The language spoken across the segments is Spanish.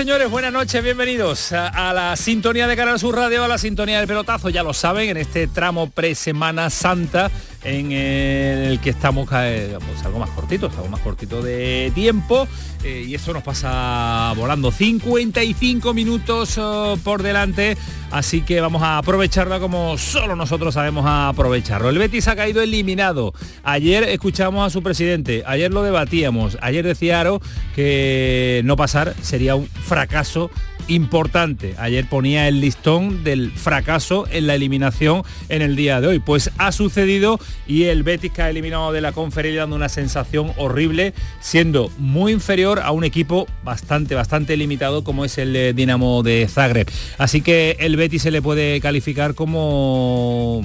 Señores? Buenas noches, bienvenidos a, la sintonía de Canal Sur Radio, a la sintonía del pelotazo, ya lo saben, en este tramo pre-Semana Santa en el que estamos pues, algo más cortito, algo más cortito de tiempo eh, y eso nos pasa volando 55 minutos oh, por delante, así que vamos a aprovecharla como solo nosotros sabemos aprovecharlo. El Betis ha caído eliminado. Ayer escuchamos a su presidente, ayer lo debatíamos, ayer decía Aro que no pasar sería un fracaso importante. Ayer ponía el listón del fracaso en la eliminación en el día de hoy. Pues ha sucedido y el Betis que ha eliminado de la conferencia dando una sensación horrible, siendo muy inferior a un equipo bastante, bastante limitado como es el Dinamo de Zagreb. Así que el Betis se le puede calificar como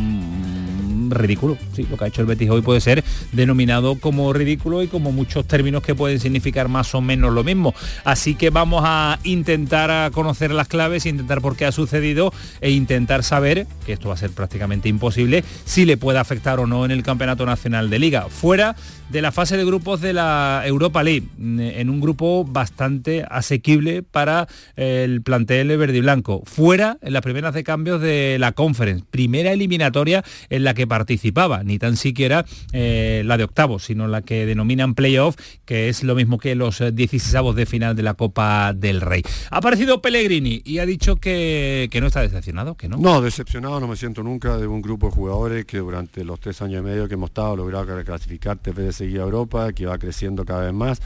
ridículo. Sí, lo que ha hecho el Betis hoy puede ser denominado como ridículo y como muchos términos que pueden significar más o menos lo mismo. Así que vamos a intentar conocer las claves, intentar por qué ha sucedido e intentar saber, que esto va a ser prácticamente imposible, si le puede afectar o no en el Campeonato Nacional de Liga. Fuera de la fase de grupos de la Europa League, en un grupo bastante asequible para el plantel verde y blanco. Fuera en las primeras de cambios de la Conference, primera eliminatoria en la que participaba, ni tan siquiera eh, la de octavos, sino la que denominan playoff, que es lo mismo que los 16 de final de la Copa del Rey. Ha aparecido Pellegrini y ha dicho que, que no está decepcionado, que no. No, decepcionado no me siento nunca de un grupo de jugadores que durante los tres años y medio que hemos estado logrado clasificar de seguir a Europa, que va creciendo cada vez más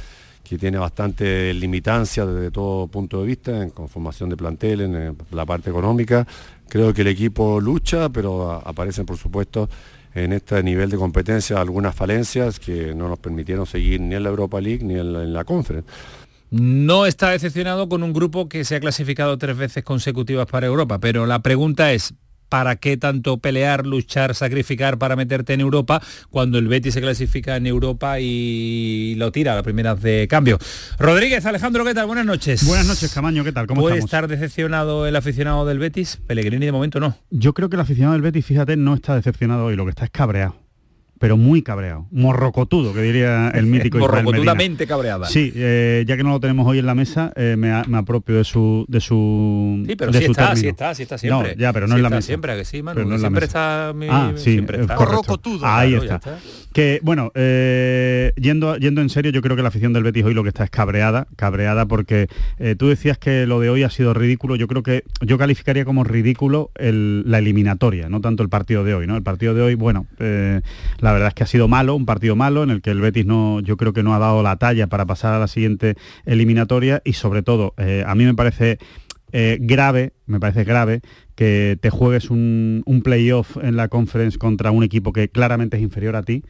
que tiene bastante limitancia desde todo punto de vista, en conformación de plantel, en la parte económica. Creo que el equipo lucha, pero aparecen por supuesto en este nivel de competencia algunas falencias que no nos permitieron seguir ni en la Europa League ni en la, en la Conference. No está decepcionado con un grupo que se ha clasificado tres veces consecutivas para Europa, pero la pregunta es, ¿para qué tanto pelear, luchar, sacrificar para meterte en Europa cuando el Betis se clasifica en Europa y lo tira a las primeras de cambio? Rodríguez, Alejandro, ¿qué tal? Buenas noches. Buenas noches, Camaño, ¿qué tal? ¿Cómo ¿Puede estar decepcionado el aficionado del Betis? Pellegrini de momento no. Yo creo que el aficionado del Betis, fíjate, no está decepcionado hoy, lo que está es cabreado pero muy cabreado, morrocotudo, que diría el mítico Morrocotudamente cabreada. Sí, eh, ya que no lo tenemos hoy en la mesa, eh, me, apropio de su de su Sí, pero sí está, sí está, sí está siempre. No, ya, pero no en la mesa. Siempre, que sí, Manu, siempre está mi, ah, sí, siempre está. Morrocotudo. Ahí está. Que bueno, eh, yendo yendo en serio, yo creo que la afición del Betis hoy lo que está es cabreada, cabreada porque tú decías que lo de hoy ha sido ridículo, yo creo que yo calificaría como ridículo la eliminatoria, no tanto el partido de hoy, ¿no? El partido de hoy, bueno, la la verdad es que ha sido malo, un partido malo en el que el Betis no, yo creo que no ha dado la talla para pasar a la siguiente eliminatoria. Y sobre todo eh, a mí me parece eh, grave, me parece grave que te juegues un, un playoff en la conference contra un equipo que claramente es inferior a ti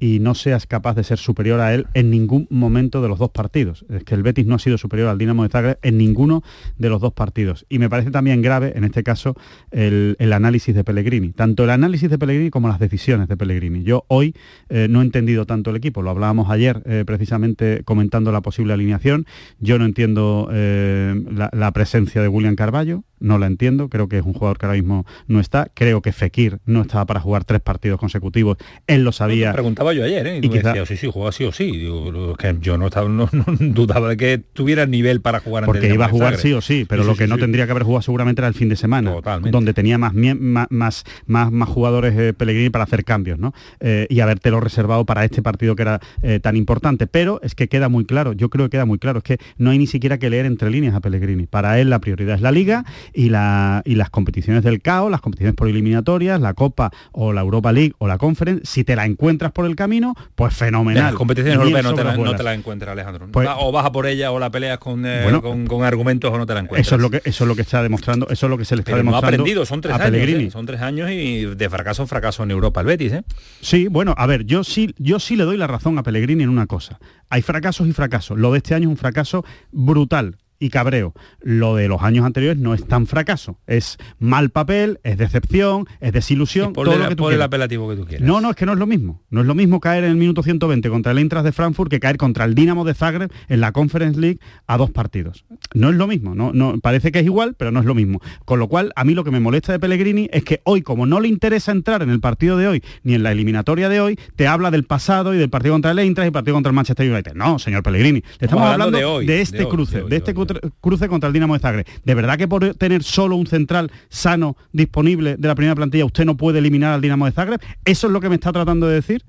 y no seas capaz de ser superior a él en ningún momento de los dos partidos. Es que el Betis no ha sido superior al Dinamo de Zagreb en ninguno de los dos partidos. Y me parece también grave, en este caso, el, análisis de Pellegrini. Tanto el análisis de Pellegrini como las decisiones de Pellegrini. Yo hoy eh, no he entendido tanto el equipo. Lo hablábamos ayer eh, precisamente comentando la posible alineación. Yo no entiendo eh, la, la presencia de William Carballo no la entiendo, creo que es un jugador que ahora mismo no está, creo que Fekir no estaba para jugar tres partidos consecutivos, él lo sabía. preguntaba yo ayer, ¿eh? Y, decía, sí, sí, juega sí o sí. Digo, que yo no, estaba, no, dudaba de que tuviera nivel para jugar Porque iba a jugar sí o sí, pero lo que no tendría que haber jugado seguramente era el fin de semana, donde tenía más, más, más, más, jugadores eh, Pellegrini para hacer cambios, ¿no? Eh, y habértelo reservado para este partido que era eh, tan importante. Pero es que queda muy claro, yo creo que queda muy claro, es que no hay ni siquiera que leer entre líneas a Pellegrini. Para él la prioridad es la liga y, la, y las competiciones del CAO, las competiciones por eliminatorias, la Copa o la Europa League o la Conference, si te la encuentras por el camino, pues fenomenal. Las competiciones europeas no te, la, no sobrevuelas. te la encuentras, Alejandro. Pues- o vas a por ella o la peleas con, eh, Bueno, con, con argumentos o no te la encuentras. Eso es lo que eso es lo que está demostrando, eso es lo que se le está Pero no ha demostrando aprendido, son tres a años. ¿eh? Son tres años y de fracaso en fracaso en Europa el Betis, ¿eh? Sí, bueno, a ver, yo sí, yo sí le doy la razón a Pellegrini en una cosa. Hay fracasos y fracasos. Lo de este año es un fracaso brutal y cabreo. Lo de los años anteriores no es tan fracaso. Es mal papel, es decepción, es desilusión, Ponle, todo la- lo que tú ponle el apelativo que tú quieras. No, no, es que no es lo mismo. No es lo mismo caer en el minuto 120 contra el Eintracht de Frankfurt que caer contra el Dinamo de Zagreb en la Conference League a dos partidos. No es lo mismo. No, no, parece que es igual, pero no es lo mismo. Con lo cual, a mí lo que me molesta de Pellegrini es que hoy, como no le interesa entrar en el partido de hoy ni en la eliminatoria de hoy, te habla del pasado y del partido contra el Eintracht y el partido contra el Manchester United. No, señor Pellegrini. Le estamos hablando hablando, de hoy, de de este hoy, cruce, de de, hoy, este de cruce- cruce contra el Dinamo de Zagreb. ¿De verdad que por tener solo un central sano disponible de la primera plantilla usted no puede eliminar al Dinamo de Zagreb? ¿Eso es lo que me está tratando de decir?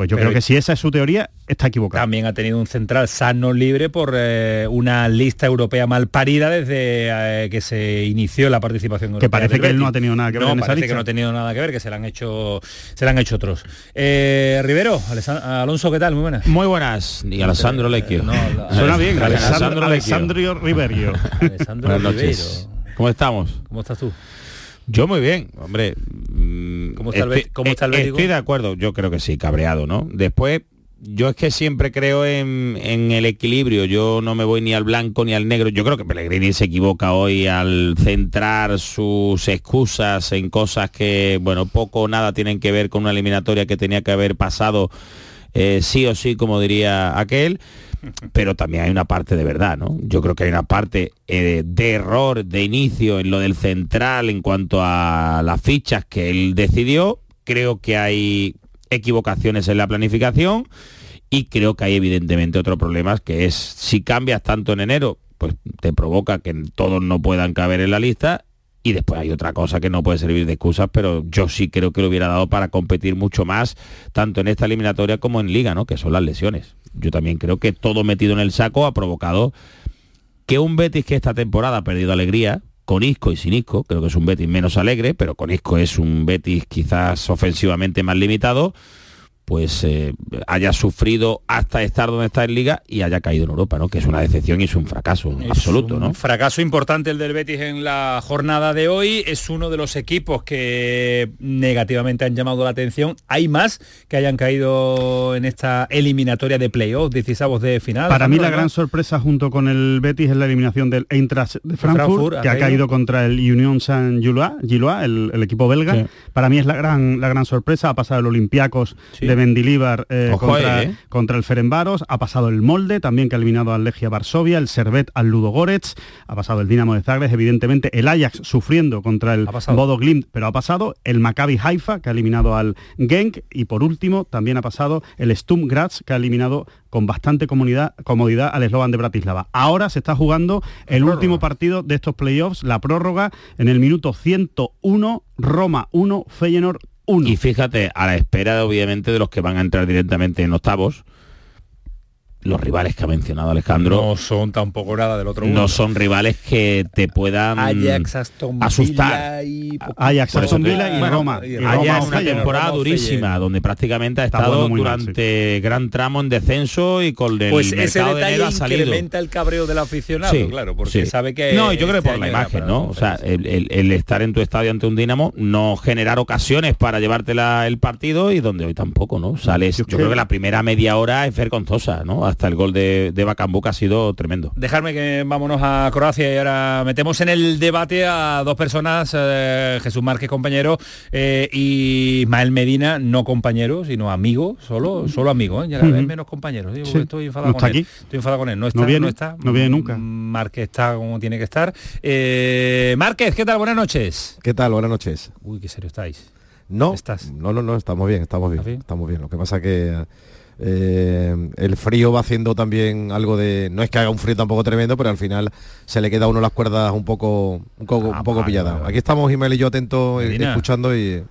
Pues yo Pero- creo que si esa es su teoría, está equivocada. También ha tenido un central sano libre por eh, una lista europea mal parida desde eh, que se inició la participación Que parece que él no ha tenido nada que ver No, en esa parece lista. que no ha tenido nada que ver, que se le han hecho, se le han hecho otros. Eh, Rivero, Alonso, ¿qué tal? Muy buenas. Muy buenas. Y Alessandro Lecchio. no, la- Suena bien, Alessandro Alessandro, Riverio. Alessandro noches. ¿Cómo estamos? ¿Cómo estás tú? Yo muy bien, hombre. mm, ¿Cómo está el estoy- Betis- cómo está el Betis? Estoy de acuerdo, yo creo que sí, cabreado, ¿no? Después, yo es que siempre creo en, en el equilibrio, yo no me voy ni al blanco ni al negro. Yo creo que Pellegrini se equivoca hoy al centrar sus excusas en cosas que, bueno, poco o nada tienen que ver con una eliminatoria que tenía que haber pasado eh, sí o sí, como diría aquel pero también hay una parte de verdad, ¿no? Yo creo que hay una parte eh, de error de inicio en lo del central en cuanto a las fichas que él decidió. Creo que hay equivocaciones en la planificación y creo que hay evidentemente otro problema que es si cambias tanto en enero, pues te provoca que todos no puedan caber en la lista y después hay otra cosa que no puede servir de excusas, pero yo sí creo que lo hubiera dado para competir mucho más, tanto en esta eliminatoria como en liga, ¿no? Que son las lesiones. Yo también creo que todo metido en el saco ha provocado que un Betis que esta temporada ha perdido alegría, con Isco y sin Isco, creo que es un Betis menos alegre, pero con Isco es un Betis quizás ofensivamente más limitado, pues eh, haya sufrido hasta estar donde está en Liga y haya caído en Europa, ¿no? Que es una decepción y es un fracaso Es absoluto, un ¿no? fracaso importante el del Betis en la jornada de hoy. Es uno de los equipos que negativamente han llamado la atención. Hay más que hayan caído en esta eliminatoria de playoff, 16 de final. Para mí la gran sorpresa junto con el Betis es la eliminación del Eintracht de Frankfurt, que ha caído. contra el Union Saint-Gillois, Gillois, el, el equipo belga. Sí. Para mí es la gran, la gran sorpresa. Ha pasado el Olympiacos Sí. de Mendilibar eh, Ojo, contra, eh. contra el Ferenbaros. Ha pasado el Molde, también que ha eliminado al Legia Varsovia, el Servet al Ludo Goretz. Ha pasado el Dinamo de Zagreb, evidentemente el Ajax sufriendo contra el. Bodo Glimt, pero ha pasado el Maccabi Haifa, que ha eliminado al Genk. Y por último, también ha pasado el Sturm Graz, que ha eliminado con bastante comodidad, comodidad al Slovan de Bratislava. Ahora se está jugando el prórroga. último partido de estos playoffs, la prórroga, en el minuto 101, Roma 1, Feyenoord 1. Y fíjate, a la espera obviamente de los que van a entrar directamente en octavos, los rivales que ha mencionado Alejandro No son tampoco nada del otro no mundo. son rivales que te puedan Ajax, Aston Villa asustar. y Ajax, Aston Villa y bueno, Roma. y Roma, una temporada Roma, durísima donde prácticamente ha estado mal, durante gran tramo en descenso y con el Pues ese mercado de enero detalle ha salido. incrementa el cabreo del aficionado, Sí, claro, porque sí. sabe que... No, yo creo que este por la imagen, ¿no? O sea, el, el- el estar en tu estadio ante un Dinamo, no generar ocasiones para llevártela el partido y donde hoy tampoco, ¿no? Sales, Yo creo que la primera media hora es vergonzosa, ¿no? Hasta el gol de, de Bacambú que ha sido tremendo. Dejarme que vámonos a Croacia y ahora metemos en el debate a dos personas, eh, Jesús Márquez compañero eh, y Ismael Medina, no compañero, sino amigo, solo, solo amigo, ¿eh? ya cada vez menos compañeros. Sí. Estoy enfadado No con está él. aquí. Estoy enfadado con él. No está, No viene, está. no viene nunca. Márquez está como tiene que estar. Eh, Márquez, ¿qué tal? Buenas noches. ¿Qué tal? Buenas noches. Uy, qué serio estáis. No, ¿Estás? no, no, no, estamos bien, estamos bien, ¿Estás bien? estamos bien. Lo que pasa que eh, el frío va haciendo también algo de, no es que haga un frío tampoco tremendo, pero al final se le queda a uno las cuerdas un poco, un poco, Ah, un poco pilladas. Aquí estamos Ismael y yo atentos, Medina. escuchando y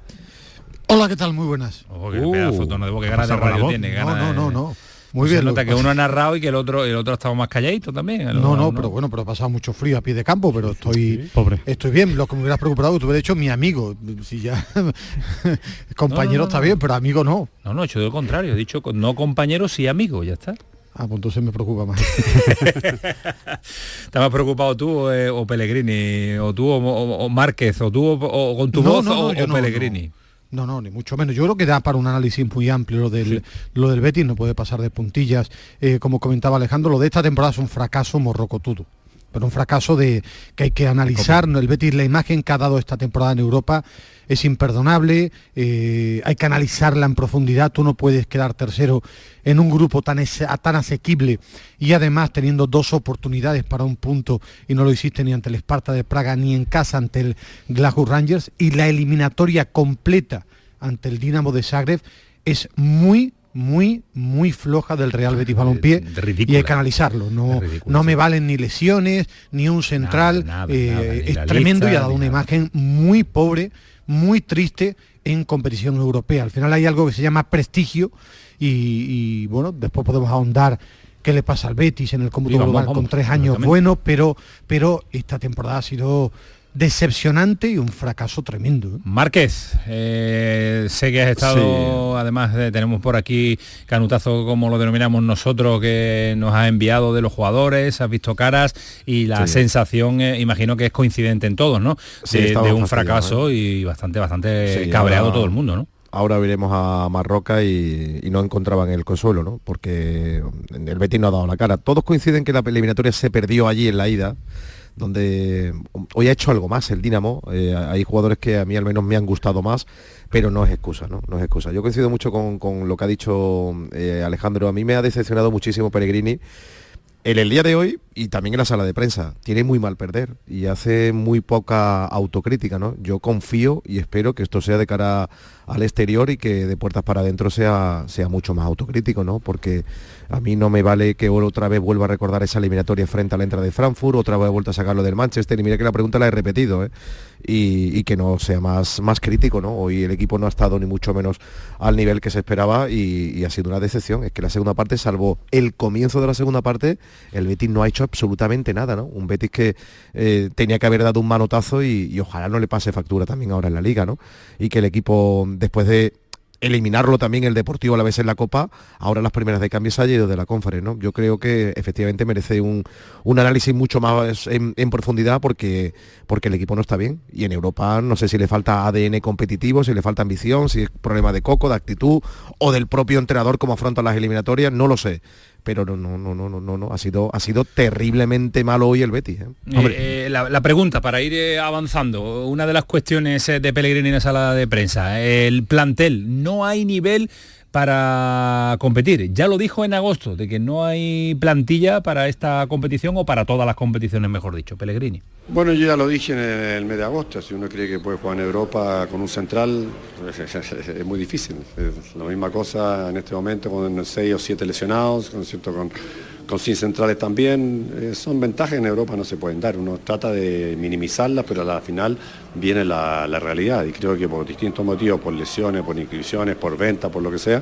Hola, ¿qué tal? Muy buenas. Ojo, qué Uh, pedazo tono de voz, ganas de radio tiene. No, no, no, no. Muy Se bien, lo nota que uno ha narrado y que el otro el otro ha estado más calladito también. El- No, no, uno- pero bueno, pero he pasado mucho frío a pie de campo, pero estoy Pobre. estoy bien. Lo que me hubieras preocupado que te hubiera hecho mi amigo. Si ya compañero No, no, no, está no. bien, pero amigo no. No, no, he hecho lo contrario. He dicho con- no compañeros y amigos, ya está. Ah, pues entonces me preocupa más. ¿Estás más preocupado tú eh, o Pellegrini? ¿O tú o, o- o Márquez? ¿O tú o, o con tu No, voz no, no, o, yo o no, Pellegrini? No, no, ni mucho menos. Yo creo que da para un análisis muy amplio lo del, lo del Betis, no puede pasar de puntillas. Eh, como comentaba Alejandro, lo de esta temporada es un fracaso morrocotudo. Pero un fracaso de que hay que analizar. El Betis, la imagen que ha dado esta temporada en Europa es imperdonable. eh, hay que analizarla en profundidad. Tú no puedes quedar tercero en un grupo tan, ese- tan asequible y además teniendo dos oportunidades para un punto y no lo hiciste ni ante el Esparta de Praga ni en casa ante el Glasgow Rangers y la eliminatoria completa ante el Dinamo de Zagreb es muy muy muy floja del Real Betis Balompié ridícula. y hay que analizarlo. No ridícula, no me valen ni lesiones ni un central nada, eh, nada, es tremendo y ha dado una imagen muy pobre muy triste en competición europea. Al final hay algo que se llama prestigio y, y, bueno después podemos ahondar qué le pasa al Betis en el cómputo global con tres años buenos pero pero esta temporada ha sido decepcionante y un fracaso tremendo ¿eh? Márquez, eh, sé que has estado, además de- tenemos por aquí canutazo como lo denominamos nosotros, que nos ha enviado de los jugadores, has visto caras y la Sí. sensación, eh, imagino que es coincidente en todos, ¿no? Sí, de, un fracaso y bastante, bastante Sí, cabreado ahora- todo el mundo, ¿no? Ahora veremos a Marroca y, y no encontraban el consuelo, ¿no? Porque el Betis no ha dado la cara. Todos coinciden que la eliminatoria se perdió allí en la ida, donde hoy ha hecho algo más el Dinamo. Eh, hay jugadores que a mí al menos me han gustado más, pero no es excusa, ¿no? Es excusa. Yo coincido mucho con, lo que ha dicho eh, Alejandro. A mí me ha decepcionado muchísimo Pellegrini en el día de hoy y también en la sala de prensa. Tiene muy mal perder y hace muy poca autocrítica, ¿no? Yo confío y espero que esto sea de cara al exterior y que de puertas para adentro sea, sea mucho más autocrítico, ¿no? Porque a mí no me vale que otra vez vuelva a recordar esa eliminatoria frente a la entrada de Frankfurt, otra vez he vuelto a sacarlo del Manchester y mira que la pregunta la he repetido, ¿eh? y, que no sea más, más crítico, ¿no? Hoy el equipo no ha estado ni mucho menos al nivel que se esperaba y, y ha sido una decepción. Es que la segunda parte, salvo el comienzo de la segunda parte, el Betis no ha hecho absolutamente nada, ¿no? Un Betis que eh, tenía que haber dado un manotazo y, y ojalá no le pase factura también ahora en la liga, ¿no? Y que el equipo, después de eliminarlo también el Deportivo a la vez en la Copa, ahora las primeras de cambio se ha ido de la Conference, ¿no? Yo creo que efectivamente merece un, un análisis mucho más en, en profundidad porque, porque el equipo no está bien. Y en Europa no sé si le falta ADN competitivo, si le falta ambición, si es problema de coco, de actitud o del propio entrenador como afronta las eliminatorias, no lo sé. Pero no, no, no, no, no, no, no. Ha sido, ha sido terriblemente malo hoy el Betis. ¿eh? Eh, eh, la, la pregunta para ir avanzando, una de las cuestiones de Pellegrini en la sala de prensa, el plantel, no hay nivel para competir. Ya lo dijo en agosto, de que no hay plantilla para esta competición o para todas las competiciones, mejor dicho, Pellegrini. Bueno, yo ya lo dije en el, mes de agosto, si uno cree que puede jugar en Europa con un central, es, muy difícil. Es la misma cosa en este momento con seis o siete lesionados, con, cierto, con, con sin centrales también. Eh, son ventajas en Europa no se pueden dar. Uno trata de minimizarlas, pero a la final viene la, realidad. Y creo que por distintos motivos, por lesiones, por inscripciones, por venta, por lo que sea,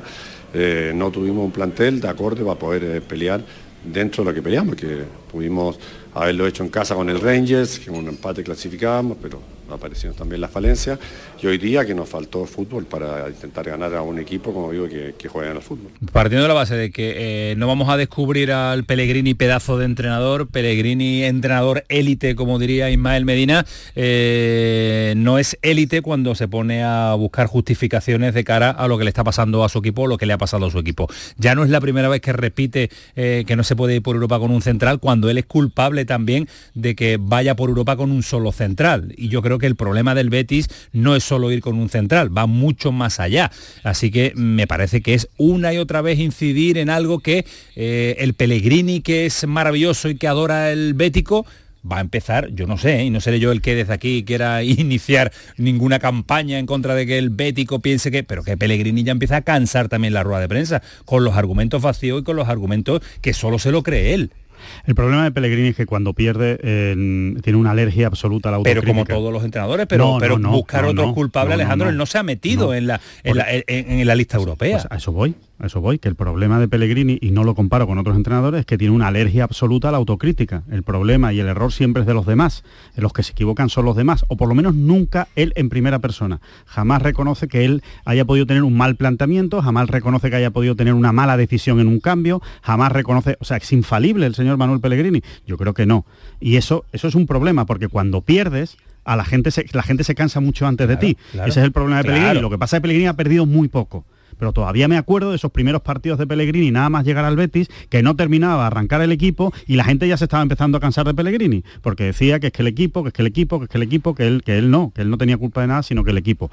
eh, no tuvimos un plantel de acorde para poder eh, pelear dentro de lo que peleamos, que pudimos haberlo hecho en casa con el Rangers, que un empate clasificábamos, pero aparecieron también las falencias, y hoy día que nos faltó fútbol para intentar ganar a un equipo, como digo, que, que juega en el fútbol. Partiendo de la base de que eh, no vamos a descubrir al Pellegrini pedazo de entrenador, Pellegrini entrenador élite, como diría Ismael Medina, eh, no es élite cuando se pone a buscar justificaciones de cara a lo que le está pasando a su equipo o lo que le ha pasado a su equipo. Ya no es la primera vez que repite eh, que no se puede ir por Europa con un central, cuando él es culpable también de que vaya por Europa con un solo central. Y yo creo que el problema del Betis no es solo ir con un central, va mucho más allá. Así que me parece que es una y otra vez incidir en algo que eh, el Pellegrini, que es maravilloso y que adora el Bético, va a empezar, yo no sé, y no seré yo el que desde aquí quiera iniciar ninguna campaña en contra de que el Bético piense que, pero que Pellegrini ya empieza a cansar también la rueda de prensa, con los argumentos vacíos y con los argumentos que solo se lo cree él. El problema de Pellegrini es que cuando pierde eh, tiene una alergia absoluta a la Pero autocrítica. como todos los entrenadores, pero, No, no, pero no, buscar otro culpable, Alejandro, él no se ha metido en, la, en, la, en- en la lista europea. Pues a eso voy, a eso voy, que el problema de Pellegrini, y no lo comparo con otros entrenadores, es que tiene una alergia absoluta a la autocrítica. El problema y el error siempre es de los demás. Los que se equivocan son los demás, o por lo menos nunca él en primera persona. Jamás reconoce que él haya podido tener un mal planteamiento, jamás reconoce que haya podido tener una mala decisión en un cambio, jamás reconoce, o sea, es infalible el señor Manuel Pellegrini. Yo creo que no. Y eso, eso es un problema, porque cuando pierdes, a la gente se, la gente se cansa mucho antes de ti. claro. Ese es el problema de Pellegrini. Claro. Lo que pasa es que Pellegrini ha perdido muy poco. Pero todavía me acuerdo de esos primeros partidos de Pellegrini, nada más llegar al Betis, que no terminaba de arrancar el equipo y la gente ya se estaba empezando a cansar de Pellegrini, porque decía que es que el equipo, que es que el equipo, que es que el equipo, que él, que él no, que él no tenía culpa de nada, sino que el equipo.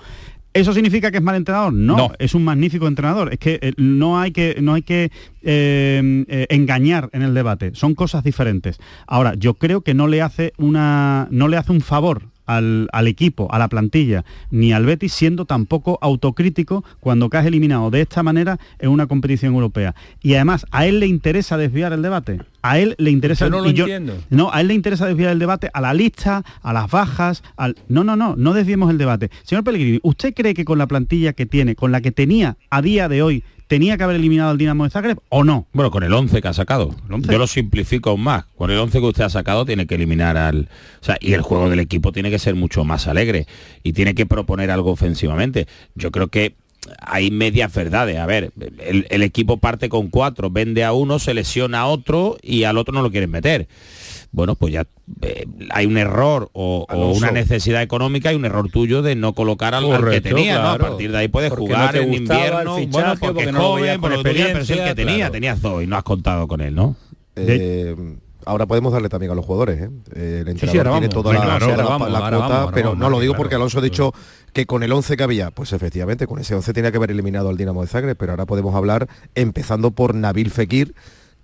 ¿Eso significa que es mal entrenador? No, No. es un magnífico entrenador. Es que eh, no hay que, no hay que eh, eh, engañar en el debate. Son cosas diferentes. Ahora, yo creo que no le hace una. no le hace un favor al, al equipo, a la plantilla, ni al Betis, siendo tampoco autocrítico cuando caes eliminado de esta manera en una competición europea. Y además, a él le interesa desviar el debate. A él le interesa... Yo no lo y entiendo. no, a él le interesa desviar el debate a la lista, a las bajas, al... No, no, no, no desviemos el debate. Señor Pellegrini, ¿usted cree que con la plantilla que tiene, con la que tenía a día de hoy, tenía que haber eliminado al Dinamo de Zagreb o no? Bueno, con el 11 que ha sacado. El 11. Yo lo simplifico aún más. Con el 11 que usted ha sacado tiene que eliminar al... O sea, y el juego del equipo tiene que ser mucho más alegre y tiene que proponer algo ofensivamente. Yo creo que hay medias verdades. A ver, el, el equipo parte con cuatro, vende a uno, se lesiona a otro y al otro no lo quieren meter. Bueno, pues ya eh, hay un error o, o Alonso. una necesidad económica y un error tuyo de no colocar al, al que tenía, ¿no? A partir de ahí puedes Porque jugar no en invierno. fichaje, bueno, porque, porque es no lo veías joven, con por pero es el que tenía, claro. tenías y no has contado con él, ¿no? Eh, ahora podemos darle también a los jugadores. ¿eh? El entrenador ahora tiene toda Bueno, la, claro, toda ahora la- vamos, la ahora cuota, vamos, pero vamos, no lo digo claro. porque Alonso ha dicho que con el 11 que había, pues efectivamente, con ese 11 tenía que haber eliminado al Dinamo de Zagreb, pero ahora podemos hablar empezando por Nabil Fekir,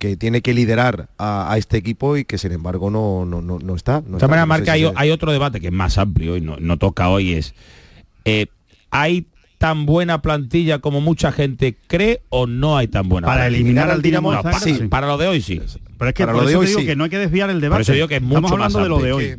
que tiene que liderar a, a este equipo y que sin embargo no, no, no, no está. No De sé Marca, si hay, otro debate que es más amplio y no, no toca hoy, es, eh, ¿hay tan buena plantilla como mucha gente cree o no hay tan buena Para plantilla? eliminar al Dinamo sí, para lo de hoy sí. Pero es que Para por lo de eso hoy te digo sí. que no hay que desviar el debate. eso digo que es Estamos mucho hablando más de lo de amplio. hoy.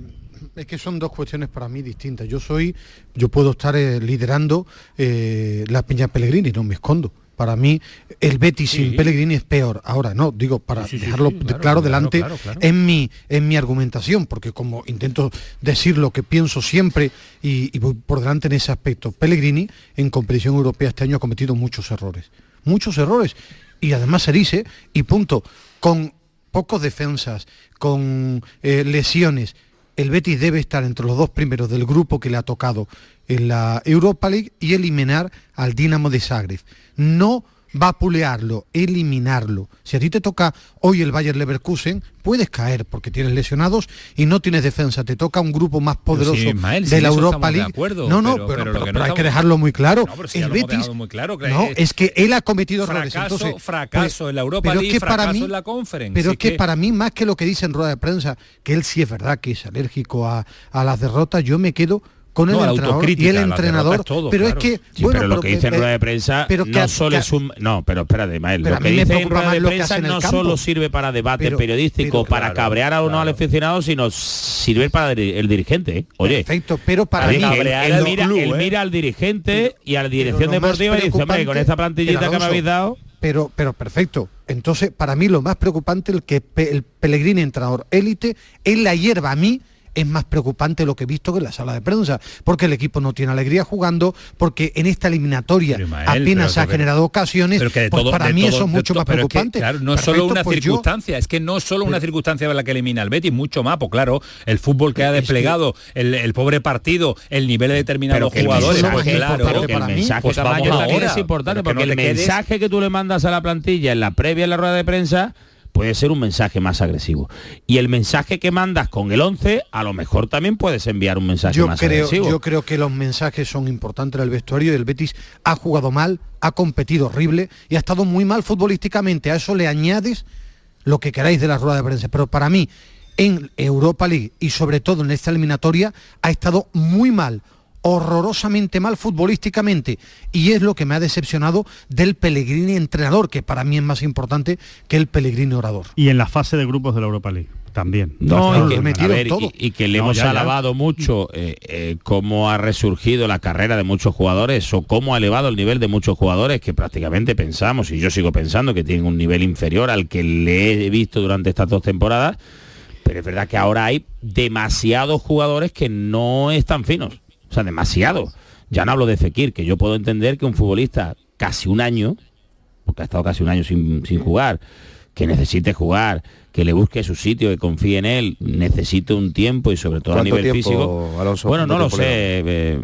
que, es que son dos cuestiones para mí distintas. Yo soy, yo puedo estar eh, liderando eh, la Peña Pellegrini, no me escondo. Para mí, el Betis sin Pellegrini es peor. Ahora no, digo, para Sí, sí, sí, dejarlo claro, delante claro, claro. en mi en mi argumentación, porque como intento decir lo que pienso siempre y, y voy por delante en ese aspecto, Pellegrini en competición europea este año ha cometido muchos errores. Muchos errores. Y además se dice, y punto, con pocos defensas, con eh, lesiones, el Betis debe estar entre los dos primeros del grupo que le ha tocado en la Europa League y eliminar al Dinamo de Zagreb. No vapulearlo, eliminarlo. Si a ti te toca hoy el Bayer Leverkusen, puedes caer porque tienes lesionados y no tienes defensa. Te toca un grupo más poderoso sí, Ismael, de la Europa de League. acuerdo, no, no, pero- pero, pero lo pero- que no pero hay que dejarlo muy claro. No, si el Betis, muy claro, no, es- es que él ha cometido errores. Fracaso, entonces, fracaso pues, en la Europa pero es League, que para fracaso mí- en la Conference. Pero es que, que- para mí, más que lo que dice en rueda de prensa, que él sí es verdad que es alérgico a, a las derrotas, yo me quedo con el No, entrenador y el entrenador. todo, pero claro. es que, Sí, bueno, pero lo que dice en eh, rueda de prensa pero que no solo que es un... No, pero espérate, Pero lo que dice en rueda de prensa no solo sirve para debate Pero- periodístico, pero- para claro, cabrear a uno al claro. aficionado, sino sirve para el, dirigente. ¿eh? Oye, Perfecto, pero para mí... él, al mira, club, él ¿eh? mira al dirigente y a la dirección deportiva y dice, hombre, con esta plantillita pero, que me habéis dado... Pero, pero perfecto. Entonces, para mí lo más preocupante el que el Pellegrini entrenador élite en la hierba a mí es más preocupante lo que he visto que en la sala de prensa, porque el equipo no tiene alegría jugando, porque en esta eliminatoria Pero, Ismael, apenas ha que- generado ocasiones, Pero que de pues todo- para de mí todo- eso es mucho más es que, preocupante. claro, no es Perfecto, solo una pues yo- circunstancia, es que no es solo una circunstancia de la que elimina el Betis, mucho más, pues claro, el fútbol que ha desplegado, el, el pobre partido, el nivel de determinados que el jugadores, mensaje pues claro, que el para mí, mensaje pues vamos ahora, es importante que porque no el mensaje que tú le mandas a la plantilla en la previa en la rueda de prensa puede ser un mensaje más agresivo. Y el mensaje que mandas con el 11, a lo mejor también puedes enviar un mensaje yo más creo, agresivo. yo creo que los mensajes son importantes en el vestuario y el Betis ha jugado mal, ha competido horrible y ha estado muy mal futbolísticamente. A eso le añades lo que queráis de la rueda de prensa. Pero para mí, en Europa League y sobre todo en esta eliminatoria, ha estado muy mal horrorosamente mal futbolísticamente y es lo que me ha decepcionado del Pellegrini entrenador, que para mí es más importante que el Pellegrini orador. Y en la fase de grupos de la Europa League también. No, y, que, a ver, y, y, que, le no, hemos ya, alabado ya. mucho eh, eh, cómo ha resurgido la carrera de muchos jugadores o cómo ha elevado el nivel de muchos jugadores que prácticamente pensamos, y yo sigo pensando que tienen un nivel inferior al que le he visto durante estas dos temporadas, pero es verdad que ahora hay demasiados jugadores que no están finos, o sea, demasiado. Ya no hablo de Fekir, que yo puedo entender que un futbolista casi un año, porque ha estado casi un año sin, sin jugar, que necesite jugar, que le busque su sitio, que confíe en él, necesite un tiempo y sobre todo a nivel tiempo, físico. Alonso, bueno, no lo sé, eh,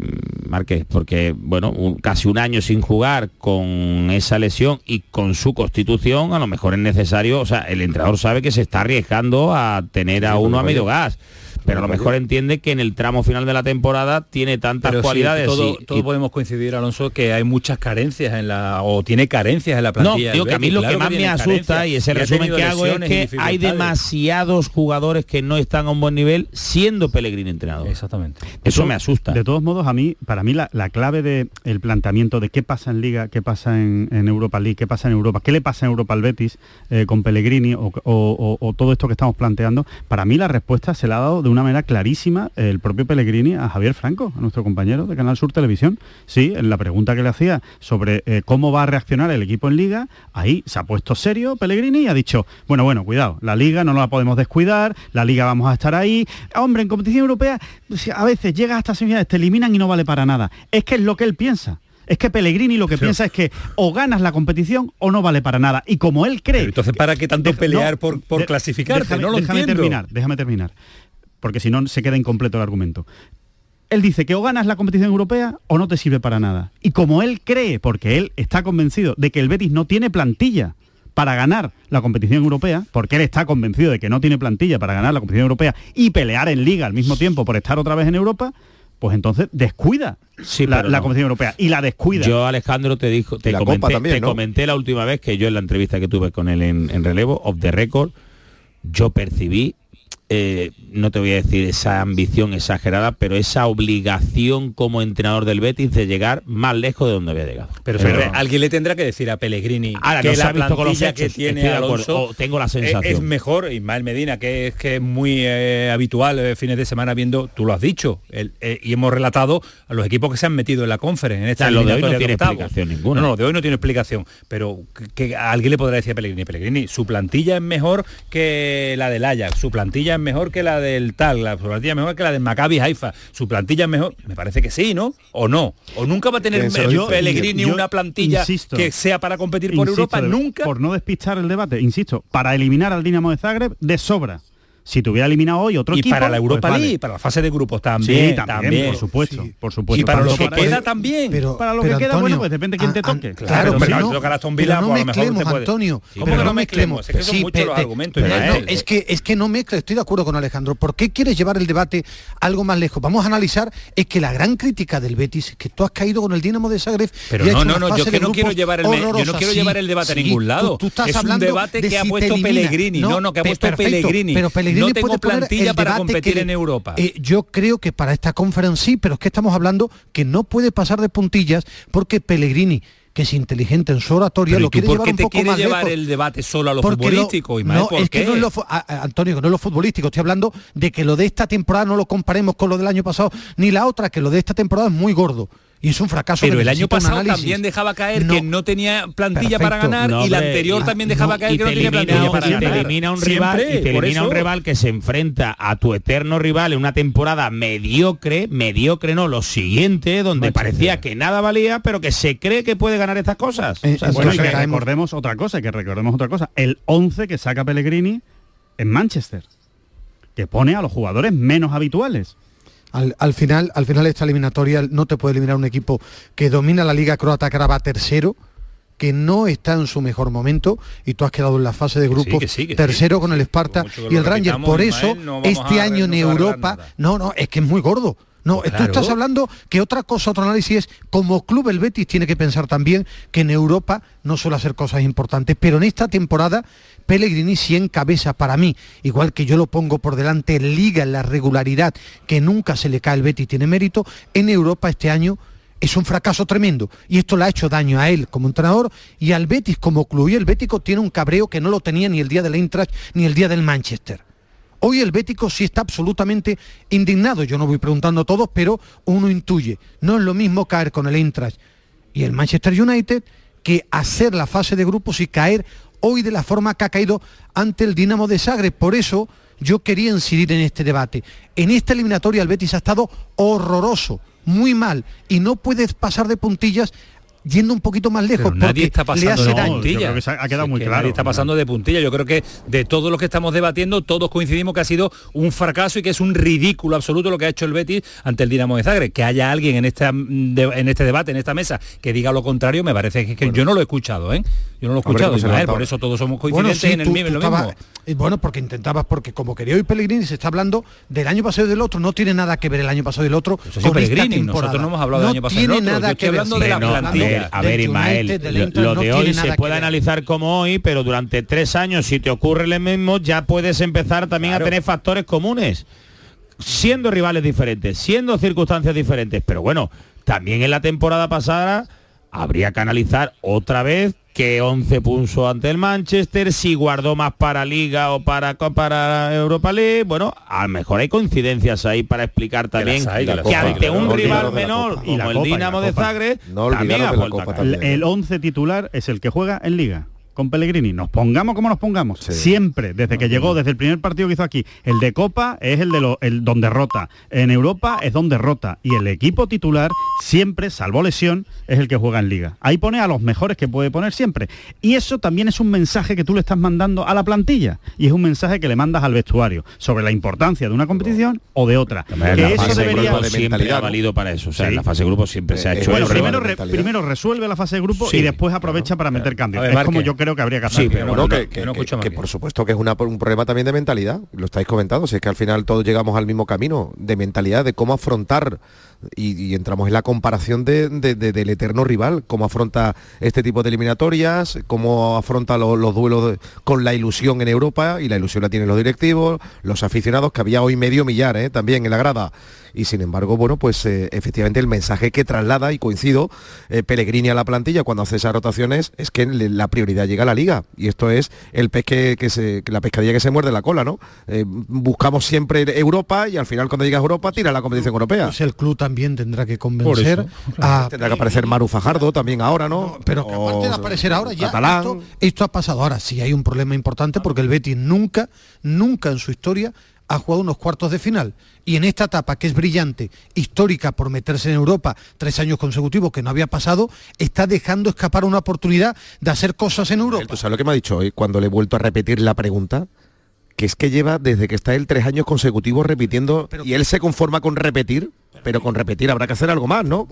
Márquez, porque bueno, un, casi un año sin jugar con esa lesión y con su constitución, a lo mejor es necesario, o sea, el entrenador sabe que se está arriesgando a tener a uno a medio gas pero a lo mejor entiende que en el tramo final de la temporada tiene tantas pero cualidades. Sí, todo, y, todo y... podemos coincidir, Alonso, que hay muchas carencias en la o tiene carencias en la plantilla. No, digo que a mí lo claro que más que me asusta y ese resumen que hago es que hay demasiados jugadores que no están a un buen nivel siendo Pellegrini entrenador. Exactamente. Eso, Eso me asusta. De todos modos, a mí, para mí la, la clave del de planteamiento de qué pasa en Liga, qué pasa en, en, Europa League, qué pasa en Europa, qué le pasa en Europa al Betis eh, con Pellegrini o, o, o, o todo esto que estamos planteando, para mí la respuesta se la ha dado de una manera clarísima el propio Pellegrini a Javier Franco, a nuestro compañero de Canal Sur Televisión. Sí, en la pregunta que le hacía sobre eh, cómo va a reaccionar el equipo en Liga, ahí se ha puesto serio Pellegrini y ha dicho, bueno, bueno, cuidado, la Liga no la podemos descuidar, la Liga vamos a estar ahí. Hombre, en competición europea a veces llega hasta semifinales, te eliminan y no vale para nada. Es que es lo que él piensa. Es que Pellegrini lo que sí. piensa es que o ganas la competición o no vale para nada. Y como él cree... Pero entonces, ¿para qué tanto pelear no, por, por de, clasificarte? Déjame, no lo déjame entiendo. terminar, déjame terminar porque si no se queda incompleto el argumento. Él dice que o ganas la competición europea o no te sirve para nada. Y como él cree, porque él está convencido de que el Betis no tiene plantilla para ganar la competición europea, porque él está convencido de que no tiene plantilla para ganar la competición europea y pelear en liga al mismo tiempo por estar otra vez en Europa, pues entonces descuida sí, la, no. la, competición europea y la descuida. Yo, Alejandro, te dijo, te, la comenté, también, te ¿no? comenté la última vez que yo en la entrevista que tuve con él en, en relevo, off the record, yo percibí eh, no te voy a decir esa ambición exagerada, pero esa obligación como entrenador del Betis de llegar más lejos de donde había llegado. Pero, pero alguien le tendrá que decir a Pellegrini ahora, que no la plantilla con los hechos, que tiene Alonso o tengo la sensación. es mejor, Ismael Medina, que es que es muy eh, habitual eh, fines de semana viendo, tú lo has dicho, el, y hemos relatado a los equipos que se han metido en la conferencia en esta o sea, lo de hoy no de tiene explicación ninguna. No, no, de hoy no tiene explicación, pero que, alguien le podrá decir a Pellegrini, Pellegrini, su plantilla es mejor que la del Ajax, su plantilla es mejor que la del tal, la plantilla es mejor que la del Maccabi Haifa, su plantilla es mejor, me parece que sí, ¿no? O no, o nunca va a tener yo, Pellegrini yo, una plantilla insisto, que sea para competir por insisto, Europa, de, nunca. Por no despistar el debate, insisto, para eliminar al Dinamo de Zagreb de sobra si tuviera eliminado hoy otro y equipo para la Europa pues League vale. para la fase de grupos también sí, también, también, por supuesto sí. por supuesto. Y para lo que para queda también. Pero para lo pero que queda bueno pues depende de quién te a, toque. a, claro, pero, pero, no, Aston Villa, pero no pues, mezclemos Antonio sí, pero no mezclemos es que son sí, muchos los pe, argumentos pero no, es que es que no mezcla estoy de acuerdo con Alejandro. ¿por qué quieres llevar el debate algo más lejos? vamos a analizar es que la gran crítica del Betis es que tú has caído con el Dinamo de Zagreb pero no no no yo que no quiero llevar el yo no quiero llevar el debate a ningún lado. tú, estás es un hablando debate que ha si puesto Pellegrini no no que ha puesto Pellegrini. pero Pellegrini no tengo plantilla para competir en Europa eh, yo creo que para esta conferencia sí, pero es que estamos hablando que no puede pasar de puntillas porque Pellegrini que es inteligente en su oratoria, Pero lo quiere llevar un poco quiere más llevar lejos. el debate solo a lo Porque futbolístico, lo, no, ¿por es qué? que no es lo, a, Antonio, que no es lo futbolístico, estoy hablando de que lo de esta temporada no lo comparemos con lo del año pasado, ni la otra, que lo de esta temporada es muy gordo. Y es un fracaso. Pero el año pasado también dejaba caer no, que no tenía plantilla perfecto, para ganar no, y la anterior también dejaba caer que no tenía plantilla para y ganar. Te elimina un rival, Siempre, y te elimina un rival que se enfrenta a tu eterno rival en una temporada mediocre, mediocre no, lo siguiente, donde parecía que nada valía, pero que se cree que puede ganar estas cosas. Eh, o sea, bueno, y que recordemos otra cosa, que recordemos otra cosa. El 11 que saca Pellegrini en Manchester, que pone a los jugadores menos habituales. Al, al, final, al final esta eliminatoria no te puede eliminar un equipo que domina la liga croata, que ahora va tercero, que no está en su mejor momento y tú has quedado en la fase de grupos que sí, que sí, tercero con el Esparta y el Ranger. Por eso, no este año en Europa, no, no, es que es muy gordo. No, tú estás hablando que otra cosa, otro análisis es, como club el Betis tiene que pensar también que en Europa no suele hacer cosas importantes, pero en esta temporada Pellegrini sí encabeza para mí, igual que yo lo pongo por delante en Liga, en la regularidad, que nunca se le cae el Betis, tiene mérito, en Europa este año es un fracaso tremendo y esto le ha hecho daño a él como entrenador y al Betis como club y el Bético tiene un cabreo que no lo tenía ni el día del Eintracht ni el día del Manchester. Hoy el Bético sí está absolutamente indignado. Yo no voy preguntando a todos, pero uno intuye. No es lo mismo caer con el Eintracht y el Manchester United que hacer la fase de grupos y caer hoy de la forma que ha caído ante el Dinamo de Zagreb. Por eso yo quería incidir en este debate. En esta eliminatoria el Betis ha estado horroroso, muy mal, y no puedes pasar de puntillas yendo un poquito más lejos Pero nadie está pasando de puntilla. yo creo que ha- quedado muy que claro. Nadie está pasando de puntilla. Yo creo que de todo lo que estamos debatiendo, todos coincidimos que ha sido un fracaso y que es un ridículo absoluto lo que ha hecho el Betis ante el Dinamo de Zagreb. Que haya alguien en, esta, mm, en este debate, en esta mesa, que diga lo contrario, me parece que, es que yo no lo he escuchado, ¿eh? Yo no lo he Hombre, escuchado, ¿cómo se Ismael, levantaba? por eso todos somos Bueno, coincidentes sí, en el tú- mismo. en tú lo estabas- mismo. eh, bueno, porque intentabas, porque como quería hoy Pellegrini, se está hablando del año pasado y del otro, no tiene nada que ver el año pasado y el otro Eso sí, con esta Pellegrini, temporada. nosotros no hemos hablado del año pasado y del tiene otro, nada que ver. hablando de la plantilla. A ver, a ver, Del Ismael, lo, no de hoy se puede analizar como hoy, pero durante tres años, si te ocurre lo mismo, ya puedes empezar también Claro. a tener factores comunes, siendo rivales diferentes, siendo circunstancias diferentes. Pero bueno, también en la temporada pasada habría que analizar otra vez que 11 puso ante el Manchester, si guardó más para Liga o para, para Europa League. Bueno, a lo mejor hay coincidencias ahí para explicar también hay, que ante un No rival menor Copa. Y la como el Copa, y la Dinamo de. Zagreb, No también. El 11 titular es el que juega en Liga con Pellegrini. Nos pongamos como nos pongamos. Sí. Siempre, desde que llegó, desde el primer partido que hizo aquí. El de Copa es el de lo, el donde rota. En Europa es donde rota. Y el equipo titular siempre, salvo lesión, es el que juega en Liga. Ahí pone a los mejores que puede poner siempre. Y eso también es un mensaje que tú le estás mandando a la plantilla. Y es un mensaje que le mandas al vestuario sobre la importancia de una competición o de otra. Que la eso fase de debería... grupo de siempre ha valido para eso. O sea, Sí. en la fase de grupo siempre se ha Eh, hecho Bueno, primero, re- resuelve la fase de grupo Sí. y después aprovecha para meter cambios. Ver, es como yo creo que habría que hacer. Sí, pero Bueno, no, que, no, que- no que- por supuesto que es una- un problema también de mentalidad, lo estáis comentando, si es que al final todos llegamos al mismo camino, de mentalidad, de cómo afrontar, y, entramos en la comparación de- de- de- del eterno rival, cómo afronta este tipo de eliminatorias, cómo afronta lo- los duelos con la ilusión en Europa, y la ilusión la tienen los directivos, los aficionados, que había hoy medio millar ¿eh? también en la grada, y sin embargo, bueno, pues eh, efectivamente el mensaje que traslada, y coincido, eh, Pellegrini a la plantilla cuando hace esas rotaciones, es que la prioridad llega a la liga. Y esto es el pez que la pescadilla que se muerde la cola, ¿no? Eh, buscamos siempre Europa y al final cuando llegas a Europa tira la competición europea. Pues el club también tendrá que convencer eso, a Tendrá que aparecer Maru Fajardo también ahora, ¿no? No, pero que aparte de aparecer ahora ya esto, esto ha pasado. Ahora sí hay un problema importante porque el Betis nunca nunca en su historia ha jugado unos cuartos de final. Y en esta etapa que es brillante histórica por meterse en Europa tres años consecutivos que no había pasado está dejando escapar una oportunidad de hacer cosas en Europa. ¿Tú sabes lo que me ha dicho hoy cuando le he vuelto a repetir la pregunta? Que es que lleva desde que está él tres años consecutivos repitiendo Pero- y él se conforma con repetir, pero con repetir habrá que hacer algo más, ¿no?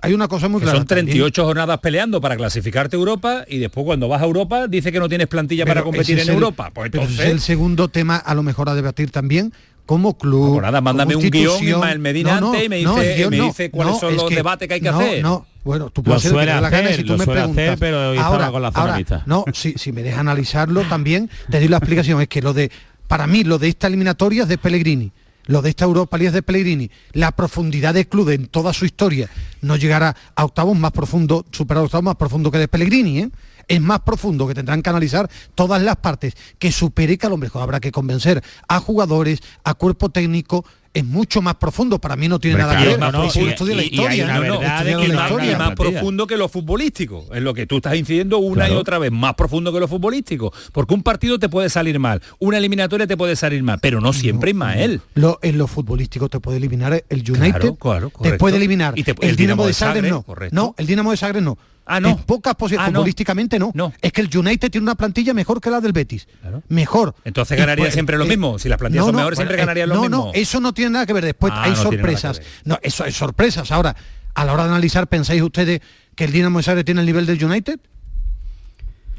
hay una cosa muy Que clara son también. 38 jornadas peleando para clasificarte a Europa y después cuando vas a Europa dice que no tienes plantilla para competir en el- Europa. Pues pero entonces, es el segundo tema a lo mejor a debatir también como club. Pues nada, mándame como un guion. Ismael Medina, antes y me dice- el guion me dice cuáles son los debates que hay que no, hacer. No, bueno, tú puedes hacer la gana si tú me preguntas. hacer, pero hoy estaba ahora, con la zona ahora, lista. no, si, si me deja analizarlo también, te doy la explicación. Es que lo de, para mí, lo de esta eliminatoria es de Pellegrini. Lo de esta Europa League es de Pellegrini. La profundidad del club en toda su historia no llegará a octavos más profundo, superar octavos más profundo que de Pellegrini, ¿eh? Es más profundo que tendrán que analizar todas las partes, que supere que a lo mejor habrá que convencer a jugadores, a cuerpo técnico, es mucho más profundo, para mí no tiene nada que ver. no, no, y- la historia. ¿no? verdad de que la no más, profundo que lo futbolístico. Es lo que tú estás diciendo una y otra vez, más profundo que lo futbolístico. Porque un partido te puede salir mal, una eliminatoria te puede salir mal, pero no siempre, Ismael. Lo, en lo futbolístico te puede eliminar el United, Claro, te puede eliminar Y te- el, Dinamo de Zagreb, Zagreb, no. correcto. No, el Dinamo de Zagreb no. Ah, no. En pocas posibilidades, Ah, no. futbolísticamente no. No. Es que el United tiene una plantilla mejor que la del Betis. Mejor. Entonces ganaría pues, siempre lo eh, mismo. Si las plantillas son mejores, siempre ganarían lo no, mismo. No, eso no tiene nada que ver. Después Ah, hay no sorpresas. No, eso hay sorpresas. Ahora, a la hora de analizar, ¿pensáis ustedes que el Dinamo de Zagreb tiene el nivel del United?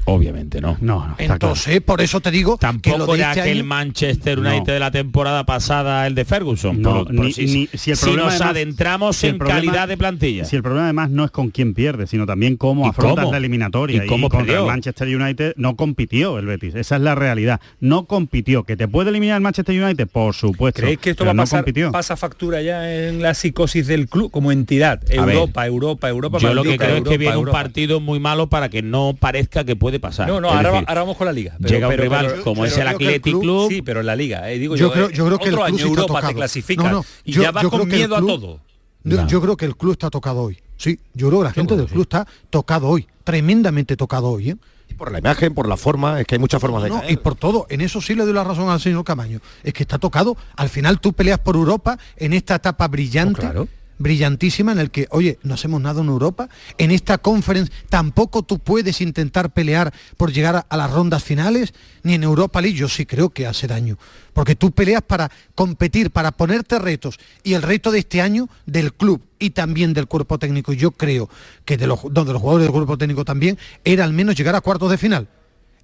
Obviamente no. No, Entonces, por eso te digo que lo Tampoco de era aquel año- Manchester United No. de la temporada pasada el de Ferguson. No, Por- por ni- si, ni- si el si problema nos además- adentramos si el en problema- calidad de plantilla. Si el problema además no es con quién pierde, sino también cómo ¿Y afrontas cómo? la eliminatoria. ¿Y cómo contra perdió? el Manchester United no compitió el Betis. Esa es la realidad. No compitió. ¿Que te puede eliminar el Manchester United? Por supuesto. ¿Creéis que esto va a pasar, compitió. pasa factura ya en la psicosis del club como entidad? A ver, Europa, Europa, Europa. Yo lo que creo es Europa, que viene un Europa. partido muy malo para que no parezca que puede pasar. No, no, ahora, decir, ahora vamos con la liga. llega un rival como es el Athletic club- Club. Sí, pero en la liga. eh, digo Yo yo, creo- eh, yo creo que el otro club año sí Europa te tocado. clasifica No, no, y yo- ya vas con miedo a todo. Yo, No. yo creo que el club está tocado hoy. Sí, yo creo que la gente del club está tocado hoy, tremendamente tocado hoy. ¿eh? Por la imagen, por la forma, es que hay muchas formas de No, caer. y por todo, en eso sí le doy la razón al señor Camaño. Es que está tocado. Al final tú peleas por Europa en esta etapa brillante. Pues claro. Brillantísima en el que, oye, no hacemos nada en Europa, en esta conference tampoco tú puedes intentar pelear por llegar a, las rondas finales, ni en Europa League, yo sí creo que hace daño, porque tú peleas para competir, para ponerte retos, y el reto de este año del club y también del cuerpo técnico, yo creo que de los, donde los jugadores del cuerpo técnico también, era al menos llegar a cuartos de final.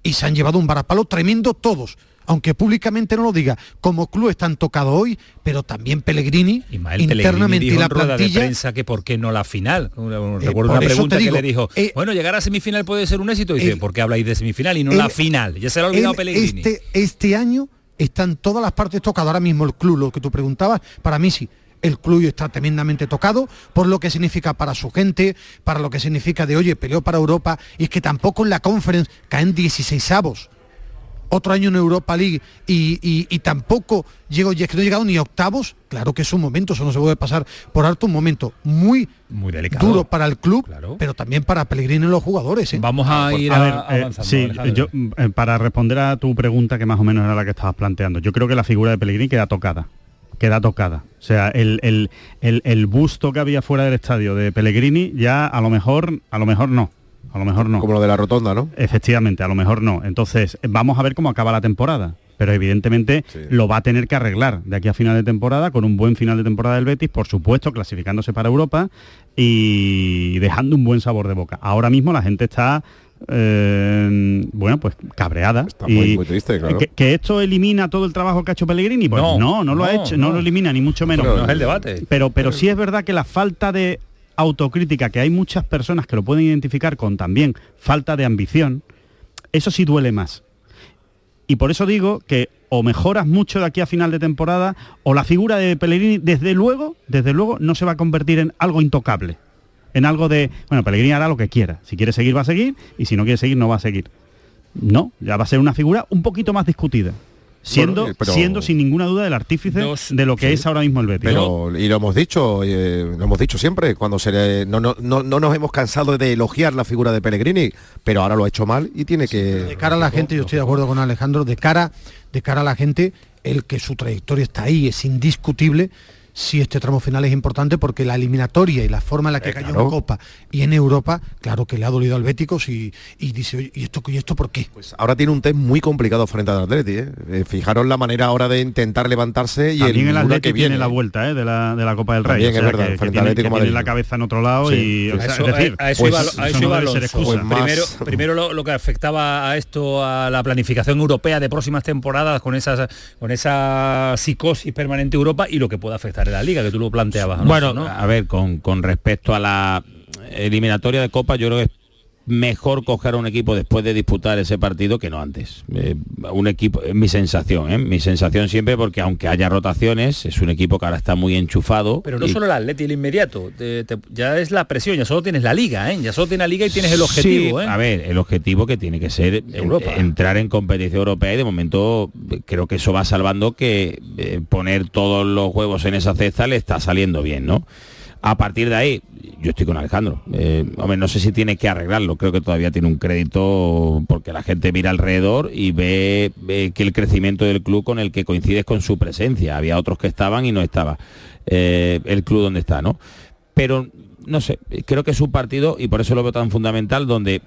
Y se han llevado un varapalo tremendo todos. Aunque públicamente no lo diga, como club están tocados hoy, pero también Pellegrini, Ismael internamente Pellegrini y la en rueda de plantilla. prensa que por qué no la final. Eh, Recuerdo una pregunta que le dijo, eh, bueno, llegar a semifinal puede ser un éxito. Y dice, ¿por qué habláis de semifinal y no la final? Ya se lo ha olvidado Pellegrini. Este, este año están todas las partes tocadas. Ahora mismo el club, lo que tú preguntabas, para mí sí. El club está tremendamente tocado por lo que significa para su gente, para lo que significa de, oye, peleó para Europa, y es que tampoco en la conference caen 16 avos. Otro año en Europa League y, y- y tampoco llego, y es que no he llegado ni a octavos, claro que es un momento, eso no se puede pasar por alto, un momento muy, Muy delicado. duro para el club, Claro. pero también para Pellegrini y los jugadores. ¿eh? Vamos a ir A a, ver, eh, avanzando. sí, Alejandro. yo, eh, para responder a tu pregunta, que más o menos era la que estabas planteando, yo creo que la figura de Pellegrini queda tocada. Queda tocada. O sea, el, el- el- el busto que había fuera del estadio de Pellegrini ya a lo mejor, a lo mejor no. A lo mejor no. Como lo de la rotonda, ¿no? Efectivamente, a lo mejor no. Entonces, vamos a ver cómo acaba la temporada. Pero evidentemente Sí. lo va a tener que arreglar de aquí a final de temporada, con un buen final de temporada del Betis, por supuesto, clasificándose para Europa y dejando un buen sabor de boca. Ahora mismo la gente está, eh, bueno, pues cabreada. Está muy- y muy triste, claro. que, que esto elimina todo el trabajo que ha hecho Pellegrini? Pues No, no, no, lo ha hecho, no, no. lo elimina, ni mucho menos. no es el debate. Pero, pero sí es verdad que la falta de autocrítica, que hay muchas personas que lo pueden identificar con también falta de ambición, eso sí duele más. Y por eso digo que o mejoras mucho de aquí a final de temporada o la figura de Pellegrini, desde luego, desde luego, no se va a convertir en algo intocable. En algo de, bueno, Pellegrini hará lo que quiera. Si quiere seguir, va a seguir, y si no quiere seguir, no va a seguir. No, ya va a ser una figura un poquito más discutida. Siendo, Bueno, pero- siendo sin ninguna duda el artífice Dos- de lo que sí. es ahora mismo el Betis. Pero, y lo hemos dicho, eh, lo hemos dicho siempre, cuando se le- no, no, no, no nos hemos cansado de elogiar la figura de Pellegrini, pero ahora lo ha hecho mal y tiene que... de cara a la gente, yo estoy de acuerdo con Alejandro, de cara, de cara a la gente, el que su trayectoria está ahí es indiscutible. Si este tramo final es importante porque la eliminatoria y la forma en la que Eh, cayó claro. en Copa y en Europa, claro que le ha dolido al Béticos y, y dice, oye, ¿y esto, ¿y esto por qué? Pues ahora tiene un test muy complicado frente al Atleti. ¿eh? Eh, fijaros la manera ahora de intentar levantarse y También el Luna Atleti que tiene viene. la vuelta ¿eh? de, la, de la Copa del Rey. También es verdad, que, tiene, tiene la cabeza en otro lado Sí, y sí, o sea, A eso, es decir, a- a eso pues, iba, a eso eso no iba debe ser Alonso. excusa. Pues más- primero primero lo, lo que afectaba a esto, a la planificación europea de próximas temporadas con esas con esa psicosis permanente Europa y lo que puede afectar a la liga, que tú lo planteabas. Alonso, Bueno, ¿no? a ver, con, con respecto a la eliminatoria de Copa, yo creo que es mejor coger a un equipo después de disputar ese partido que no antes. Eh, un equipo, es mi sensación, ¿eh? mi sensación siempre porque aunque haya rotaciones, es un equipo que ahora está muy enchufado. Pero no y- solo el Atleti, el inmediato, te- te- ya es la presión, ya solo tienes la liga, ¿eh? ya solo tienes la liga y tienes el objetivo. Sí, ¿eh? A ver, el objetivo que tiene que ser en- Europa. entrar en competición europea y de momento eh, creo que eso va salvando que eh, poner todos los huevos en esa cesta le está saliendo bien, ¿no? A partir de ahí, yo estoy con Alejandro. Eh, hombre, no sé si tiene que arreglarlo, creo que todavía tiene un crédito porque la gente mira alrededor y ve, que el crecimiento del club con el que coincides con su presencia. Había otros que estaban y no estaba eh, el club donde está, ¿no? Pero no sé, creo que es un partido y por eso lo veo tan fundamental donde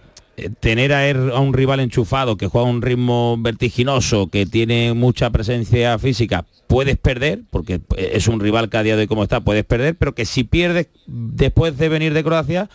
tener a, er- a un rival enchufado que juega a un ritmo vertiginoso, que tiene mucha presencia física, puedes perder, porque es un rival que a día de hoy como está, puedes perder, pero que si pierdes después de venir de Croacia,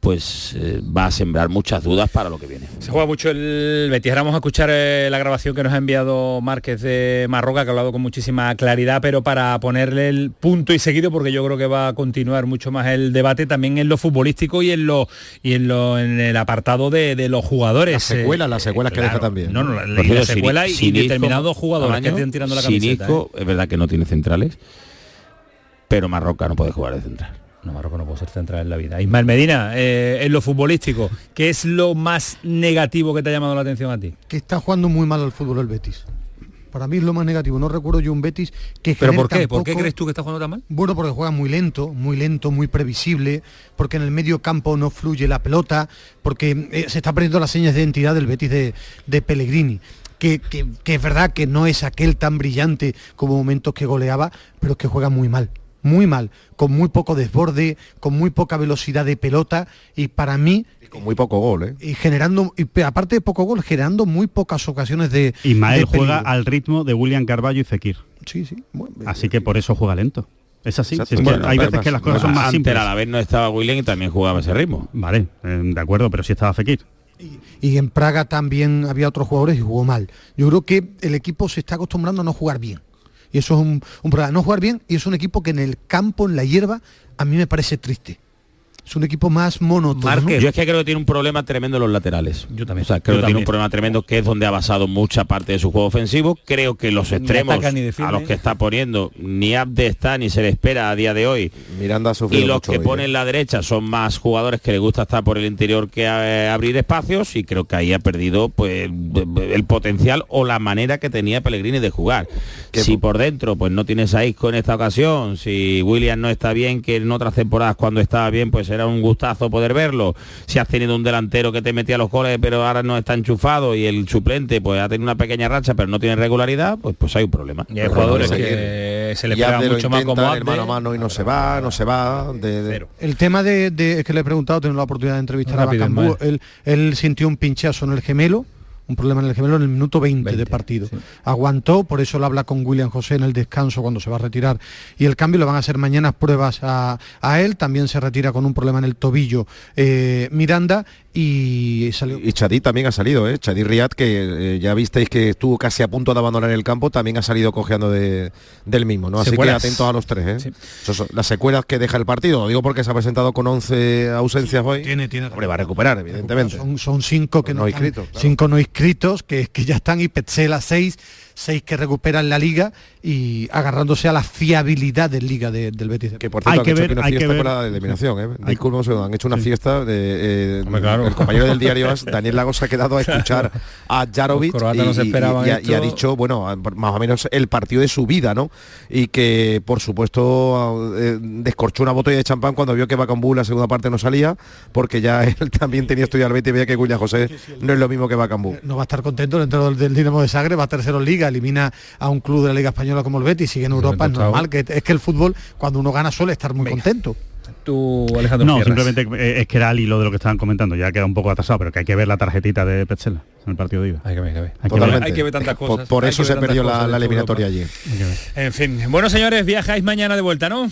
pues eh, va a sembrar muchas dudas para lo que viene. Se juega mucho el Betis. Ahora vamos a escuchar eh, la grabación que nos ha enviado Márquez de Marroca, que ha hablado con muchísima claridad, pero para ponerle el punto y seguido, porque yo creo que va a continuar mucho más el debate también en lo futbolístico y en lo y en lo en el apartado de, de los jugadores. Las secuelas, las secuelas que deja también. No, no, la, la secuela Sin- y, determinados jugadores que estén tirando la camiseta. Sinisco, ¿eh? es verdad que no tiene centrales, pero Marroca no puede jugar de central. No, Marruecos no puede ser central en la vida. Ismael Medina, eh, en lo futbolístico, ¿qué es lo más negativo que te ha llamado la atención a ti? Que está jugando muy mal al fútbol el Betis. Para mí es lo más negativo. No recuerdo yo un Betis que ¿Pero por qué? ¿Por qué crees tú que está jugando tan mal? Bueno, porque juega muy lento, muy lento, muy previsible, porque en el medio campo no fluye la pelota, porque eh, se está perdiendo las señas de identidad del Betis de, de Pellegrini. Que, que- que es verdad que no es aquel tan brillante como momentos que goleaba, pero es que juega muy mal, muy mal, con muy poco desborde, con muy poca velocidad de pelota y para mí Y con muy poco gol, ¿eh? y generando y aparte de poco gol generando muy pocas ocasiones de Ismael de juega al ritmo de William Carballo y Fekir. sí sí bueno, Así que por eso juega lento. Es así. Exacto. Si es que Bueno, hay pero veces que las cosas son más Antes simples. a la vez no estaba William y también jugaba a ese ritmo. Vale, eh, de acuerdo, pero si estaba Fekir. y en Praga también había otros jugadores y jugó mal. Yo creo que el equipo se está acostumbrando a no jugar bien. Y eso es un, problema. No jugar bien y es un equipo que en el campo, en la hierba, a mí me parece triste. Es un equipo más monótono. ¿no? Yo es que creo que tiene un problema tremendo en los laterales. Yo también. O sea, creo Yo que tiene un problema tremendo que es donde ha basado mucha parte de su juego ofensivo. Creo que los extremos ataca a los que está poniendo ni Abde está ni se le espera a día de hoy. Miranda ha Y los mucho que hoy, pone ¿eh? la derecha son más jugadores que le gusta estar por el interior que eh, abrir espacios y creo que ahí ha perdido pues el potencial o la manera que tenía Pellegrini de jugar. Que Si po- por dentro pues no tienes a Isco en esta ocasión, si William no está bien, que en otras temporadas cuando estaba bien pues era un gustazo poder verlo. Si has tenido un delantero que te metía los goles pero ahora no está enchufado y el suplente pues ha tenido una pequeña racha pero no tiene regularidad, pues pues hay un problema. Y hay jugadores que se le pega Abde mucho más como el mano a Abde. mano y no se va, no se va. de-. El tema de, de- es que le he preguntado, tengo la oportunidad de entrevistar Rápido, a Bacambú. Él, él sintió un pinchazo en el gemelo, un problema en el gemelo en el minuto 20, 20, de partido. sí. Aguantó, por eso lo habla con William José en el descanso cuando se va a retirar. Y el cambio le van a hacer mañana pruebas a, a él. También se retira con un problema en el tobillo eh, Miranda y salió. Y Chadí también ha salido, ¿eh? Chadí Riad, que eh, ya visteis que estuvo casi a punto de abandonar el campo, también ha salido cojeando de- del mismo, ¿no? Así Secuelas. que atentos a los tres, ¿eh? Sí. Esas son las secuelas que deja el partido, lo digo porque se ha presentado con 11 ausencias hoy. Tiene, tiene. Hombre, va a recuperar, evidentemente. Son, son cinco que No no, hay están- inscritos, claro. cinco no inscritos que, que ya están y Petzela seis, seis que recuperan la liga y agarrándose a la fiabilidad del liga de- del Betis. Que por cierto Hay que han hecho ver- una hay que fiesta ver- con la eliminación, ¿eh? Hay- segundo, han hecho una fiesta de eh, Hombre, claro. el compañero del diario Daniel Lagos se ha quedado a escuchar a Jarovic no se y, y- esperaban y ha, dicho, bueno, más o menos el partido de su vida, ¿no? Y que por supuesto eh, descorchó una botella de champán cuando vio que Bacambú la segunda parte no salía, porque ya él también tenía estudiado el Betis y veía que William José no es lo mismo que Bacambú. No va a estar contento dentro del, del Dinamo de Zagreb, va a tercero en liga, elimina a un club de la Liga Española como el Betis, sigue en Europa, es normal, que es que el fútbol cuando uno gana suele estar muy Venga. contento. Tú, Alejandro No, Fierras. simplemente eh, es que era al hilo de lo que estaban comentando, ya queda un poco atrasado, pero que hay que ver la tarjetita de Petzela en el partido de ida. Hay que ver, hay que ver. Hay que Totalmente. Hay que ver tantas Por- cosas. Por, eso se perdió la, eliminatoria ver. En fin. Bueno, señores, viajáis mañana de vuelta, ¿no?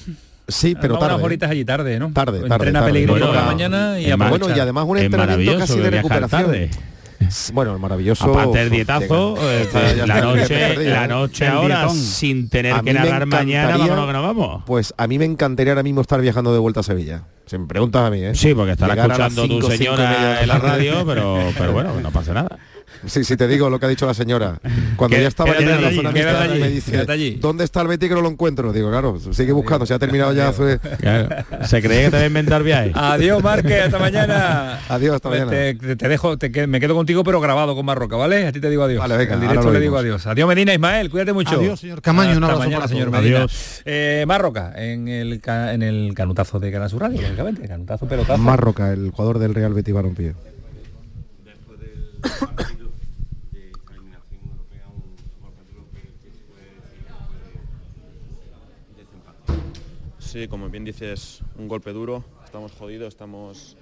Sí, pero Vamos unas tarde. horitas allí tarde, ¿no? Tarde, tarde, Entrena tarde. Pellegrini Bueno, la mañana y. Bueno, y además un entrenamiento casi de recuperación. tarde. Bueno, el maravilloso. Aparte del dietazo, eh, la noche, la ¿eh? noche ahora sin tener que narrar mañana, vámonos que nos vamos. Pues a mí me encantaría ahora mismo estar viajando de vuelta a Sevilla. Si me preguntas a mí, ¿eh? Sí, porque estará Llegar escuchando tu cinco, señora de en la radio, pero, pero bueno, no pasa nada. Sí, sí, te digo lo que ha dicho la señora. Cuando ya estaba en la allí, zona mixta, allí, me dice. ¿dónde está el Betty que no lo encuentro? Digo, claro, sigue buscando, se ha terminado ya hace... Claro. Se creía que te voy a inventar viajes. Adiós, Márquez, hasta mañana. Adiós, hasta mañana. Te, te- te dejo, te que- me quedo contigo, pero grabado con Marroca, ¿vale? A ti te digo adiós. Vale, venga, En ahora directo le digo adiós. Adiós, Medina, Ismael, cuídate mucho. Adiós, señor Camaño, un Hasta abrazo mañana, para señor. Medina. Adiós. Eh, Marroca, en el, en el canutazo de Canal Sur Radio, lógicamente, canutazo, pelotazo. Marroca, el jugador del Real Betis Balompié. Sí, como bien dices, un golpe duro. Estamos jodidos, estamos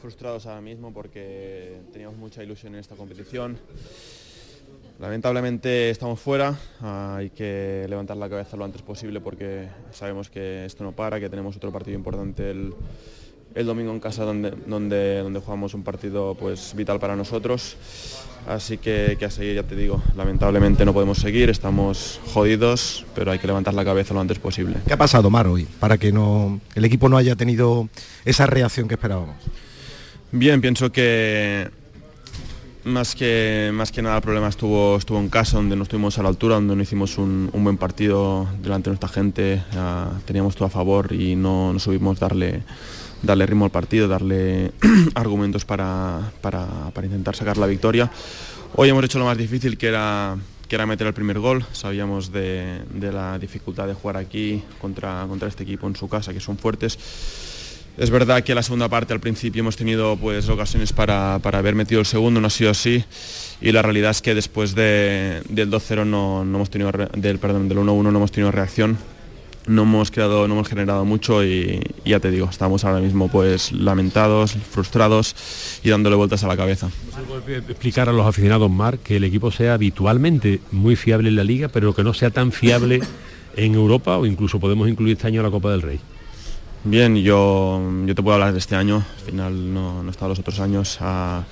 frustrados ahora mismo porque teníamos mucha ilusión en esta competición. Lamentablemente estamos fuera, hay que levantar la cabeza lo antes posible porque sabemos que esto no para, que tenemos otro partido importante el, el domingo en casa donde, donde, donde jugamos un partido pues, vital para nosotros. Así que, que a seguir, ya te digo, lamentablemente no podemos seguir, estamos jodidos, pero hay que levantar la cabeza lo antes posible. ¿Qué ha pasado, Mar, hoy? Para que no, el equipo no haya tenido esa reacción que esperábamos. Bien, pienso que más que, más que nada el problema estuvo, estuvo en casa, donde no estuvimos a la altura, donde no hicimos un, un buen partido delante de nuestra gente, uh, teníamos todo a favor y no, no subimos darle, darle ritmo al partido, darle argumentos para, para, intentar sacar la victoria. Hoy hemos hecho lo más difícil que era, que era meter el primer gol, sabíamos de, de la dificultad de jugar aquí contra, contra este equipo en su casa, que son fuertes. Es verdad que la segunda parte al principio hemos tenido pues ocasiones para, para haber metido el segundo, no ha sido así. Y la realidad es que después de, del 2-0 no, no, hemos tenido del perdón del 1-1 no hemos tenido reacción no hemos creado, no hemos generado mucho y, y, ya te digo, estamos ahora mismo pues lamentados, frustrados y dándole vueltas a la cabeza. Explicar a los aficionados Mar que el equipo sea habitualmente muy fiable en la liga, pero que no sea tan fiable en Europa o incluso podemos incluir este año la Copa del Rey. Bien, yo, yo te puedo hablar de este año, al final no, no he estado los otros años. Uh,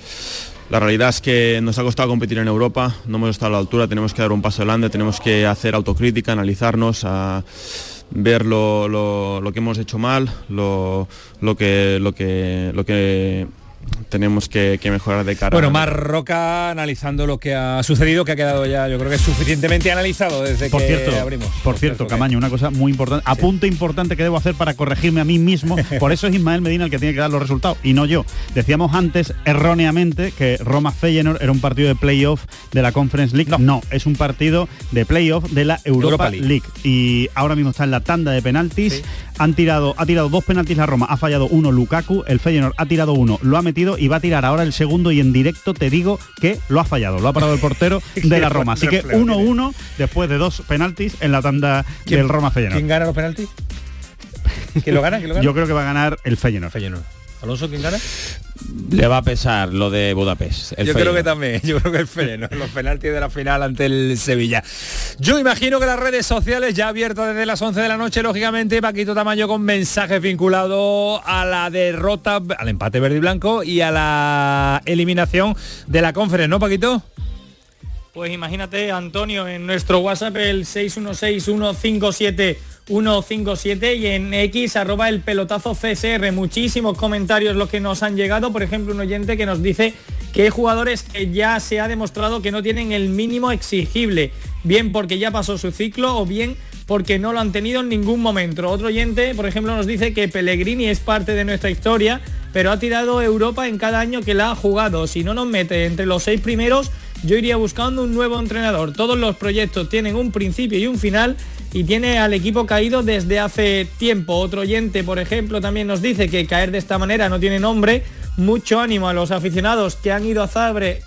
la realidad es que nos ha costado competir en Europa, no hemos estado a la altura, tenemos que dar un paso adelante, tenemos que hacer autocrítica, analizarnos, uh, ver lo, lo, que hemos hecho mal, lo, lo, que, lo, que, lo que tenemos que, que, mejorar de cara. Bueno, Mar Roca analizando lo que ha sucedido, que ha quedado ya, yo creo que es suficientemente analizado desde por que cierto, abrimos. Por cierto, Camaño, una cosa muy importante, sí. apunte importante que debo hacer para corregirme a mí mismo, por eso es Ismael Medina el que tiene que dar los resultados y no yo. Decíamos antes erróneamente que Roma Feyenoord era un partido de playoff de la Conference League. No, no es un partido de playoff de la Europa, Europa League. League. Y ahora mismo está en la tanda de penaltis. Sí. Han tirado, ha tirado dos penaltis la Roma, ha fallado uno Lukaku, el Feyenoord ha tirado uno, lo ha metido y va a tirar ahora el segundo y en directo te digo que lo ha fallado, lo ha parado el portero de la Roma. Así que 1-1 después de dos penaltis en la tanda del Roma Feyenoord. ¿Quién gana los penaltis? ¿Quién lo gana? ¿Quién lo gana? Yo creo que va a ganar el Feyenoord. Feyenoord. Alonso, ¿quién gana? Le va a pesar lo de Budapest. yo creo que también, yo creo que el Feyenoord, los penaltis de la final ante el Sevilla. Yo imagino que las redes sociales ya abiertas desde las 11 de la noche, lógicamente, Paquito Tamayo con mensajes vinculados a la derrota, al empate verde y blanco y a la eliminación de la conferencia, ¿no, Paquito? Pues imagínate, Antonio, en nuestro WhatsApp el 616-157-157 y en X arroba el pelotazo CSR. Muchísimos comentarios los que nos han llegado. Por ejemplo, un oyente que nos dice que hay jugadores que ya se ha demostrado que no tienen el mínimo exigible. Bien porque ya pasó su ciclo o bien porque no lo han tenido en ningún momento. Otro oyente, por ejemplo, nos dice que Pellegrini es parte de nuestra historia, pero ha tirado Europa en cada año que la ha jugado. Si no nos mete entre los seis primeros, yo iría buscando un nuevo entrenador. Todos los proyectos tienen un principio y un final y tiene al equipo caído desde hace tiempo. Otro oyente, por ejemplo, también nos dice que caer de esta manera no tiene nombre. Mucho ánimo a los aficionados que han ido a Zagreb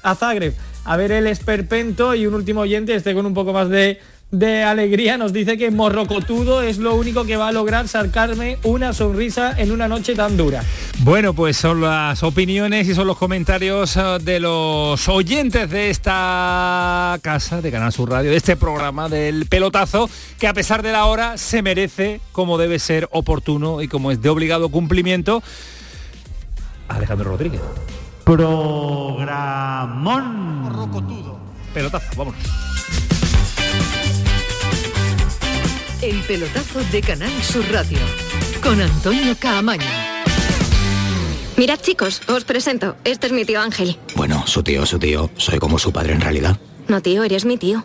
a, ver el esperpento y un último oyente, este con un poco más de de alegría nos dice que morrocotudo es lo único que va a lograr sacarme una sonrisa en una noche tan dura. Bueno, pues son las opiniones y son los comentarios uh, de los oyentes de esta casa de Canal Sur Radio, de este programa del pelotazo, que a pesar de la hora se merece como debe ser oportuno y como es de obligado cumplimiento. Alejandro Rodríguez. Programón. Morrocotudo. Pelotazo, vámonos. El pelotazo de Canal Sur Radio con Antonio Caamaño. Mirad chicos, os presento. Este es mi tío Ángel. Bueno, su tío, su tío. Soy como su padre en realidad. No, tío, eres mi tío.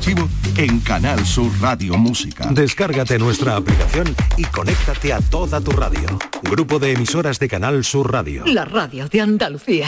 archivo en Canal Sur Radio Música. Descárgate nuestra aplicación y conéctate a toda tu radio. Grupo de emisoras de Canal Sur Radio. La radio de Andalucía.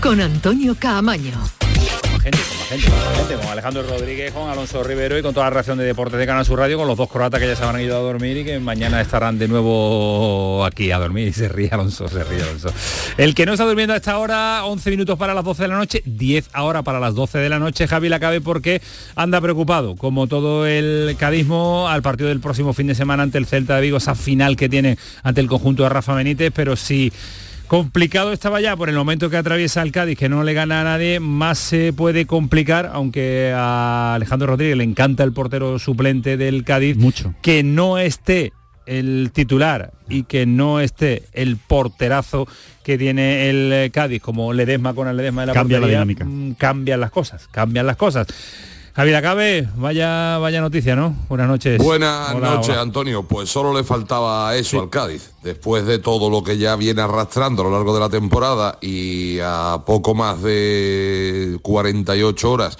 Con Antonio Caamaño. con con Alejandro Rodríguez, con Alonso Rivero y con toda la reacción de deportes de Canal Sur Radio, con los dos croatas que ya se habrán ido a dormir y que mañana estarán de nuevo aquí a dormir. Y se ríe Alonso, se ríe Alonso. El que no está durmiendo a esta hora, 11 minutos para las 12 de la noche, 10 ahora para las 12 de la noche, Javi Lacabe porque anda preocupado, como todo el cadismo, al partido del próximo fin de semana ante el Celta de Vigo, esa final que tiene ante el conjunto de Rafa Benítez, pero sí... Complicado estaba ya por el momento que atraviesa el Cádiz, que no le gana a nadie, más se puede complicar, aunque a Alejandro Rodríguez le encanta el portero suplente del Cádiz, mucho. Que no esté el titular y que no esté el porterazo que tiene el Cádiz, como Ledesma con el Ledesma de la Cambia la dinámica. mm, cambian las cosas, cambian las cosas. Javier Acabe, vaya, vaya noticia, ¿no? Buenas noches. Buenas Hola, noches, hola. Antonio. Pues solo le faltaba eso al Cádiz. Después de todo lo que ya viene arrastrando a lo largo de la temporada y a poco más de 48 horas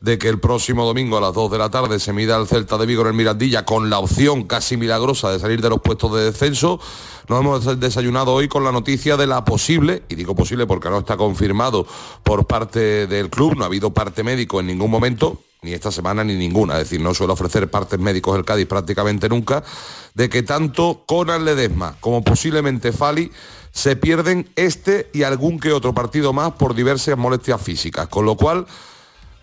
de que el próximo domingo a las 2 de la tarde se mida el Celta de Vigo en el Mirandilla con la opción casi milagrosa de salir de los puestos de descenso. Nos hemos desayunado hoy con la noticia de la posible, y digo posible porque no está confirmado por parte del club, no ha habido parte médico en ningún momento, ni esta semana ni ninguna, es decir, no suele ofrecer partes médicos el Cádiz prácticamente nunca, de que tanto Conan Ledesma como posiblemente Fali se pierden este y algún que otro partido más por diversas molestias físicas, con lo cual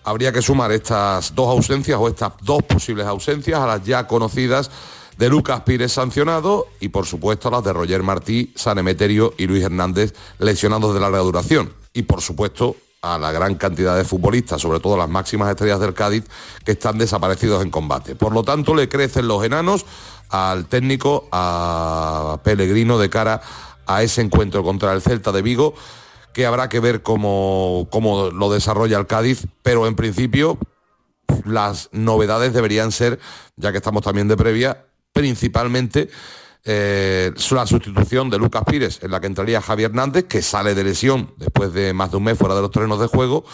habría que sumar estas dos ausencias o estas dos posibles ausencias a las ya conocidas de Lucas Pires sancionado y por supuesto a las de Roger Martí, San Emeterio y Luis Hernández lesionados de larga duración. Y por supuesto a la gran cantidad de futbolistas, sobre todo las máximas estrellas del Cádiz, que están desaparecidos en combate. Por lo tanto, le crecen los enanos al técnico, a Pellegrino, de cara a ese encuentro contra el Celta de Vigo, que habrá que ver cómo, cómo lo desarrolla el Cádiz, pero en principio las novedades deberían ser, ya que estamos también de previa, principalmente eh, la sustitución de Lucas Pires, en la que entraría Javier Hernández, que sale de lesión después de más de un mes fuera de los terrenos de juego.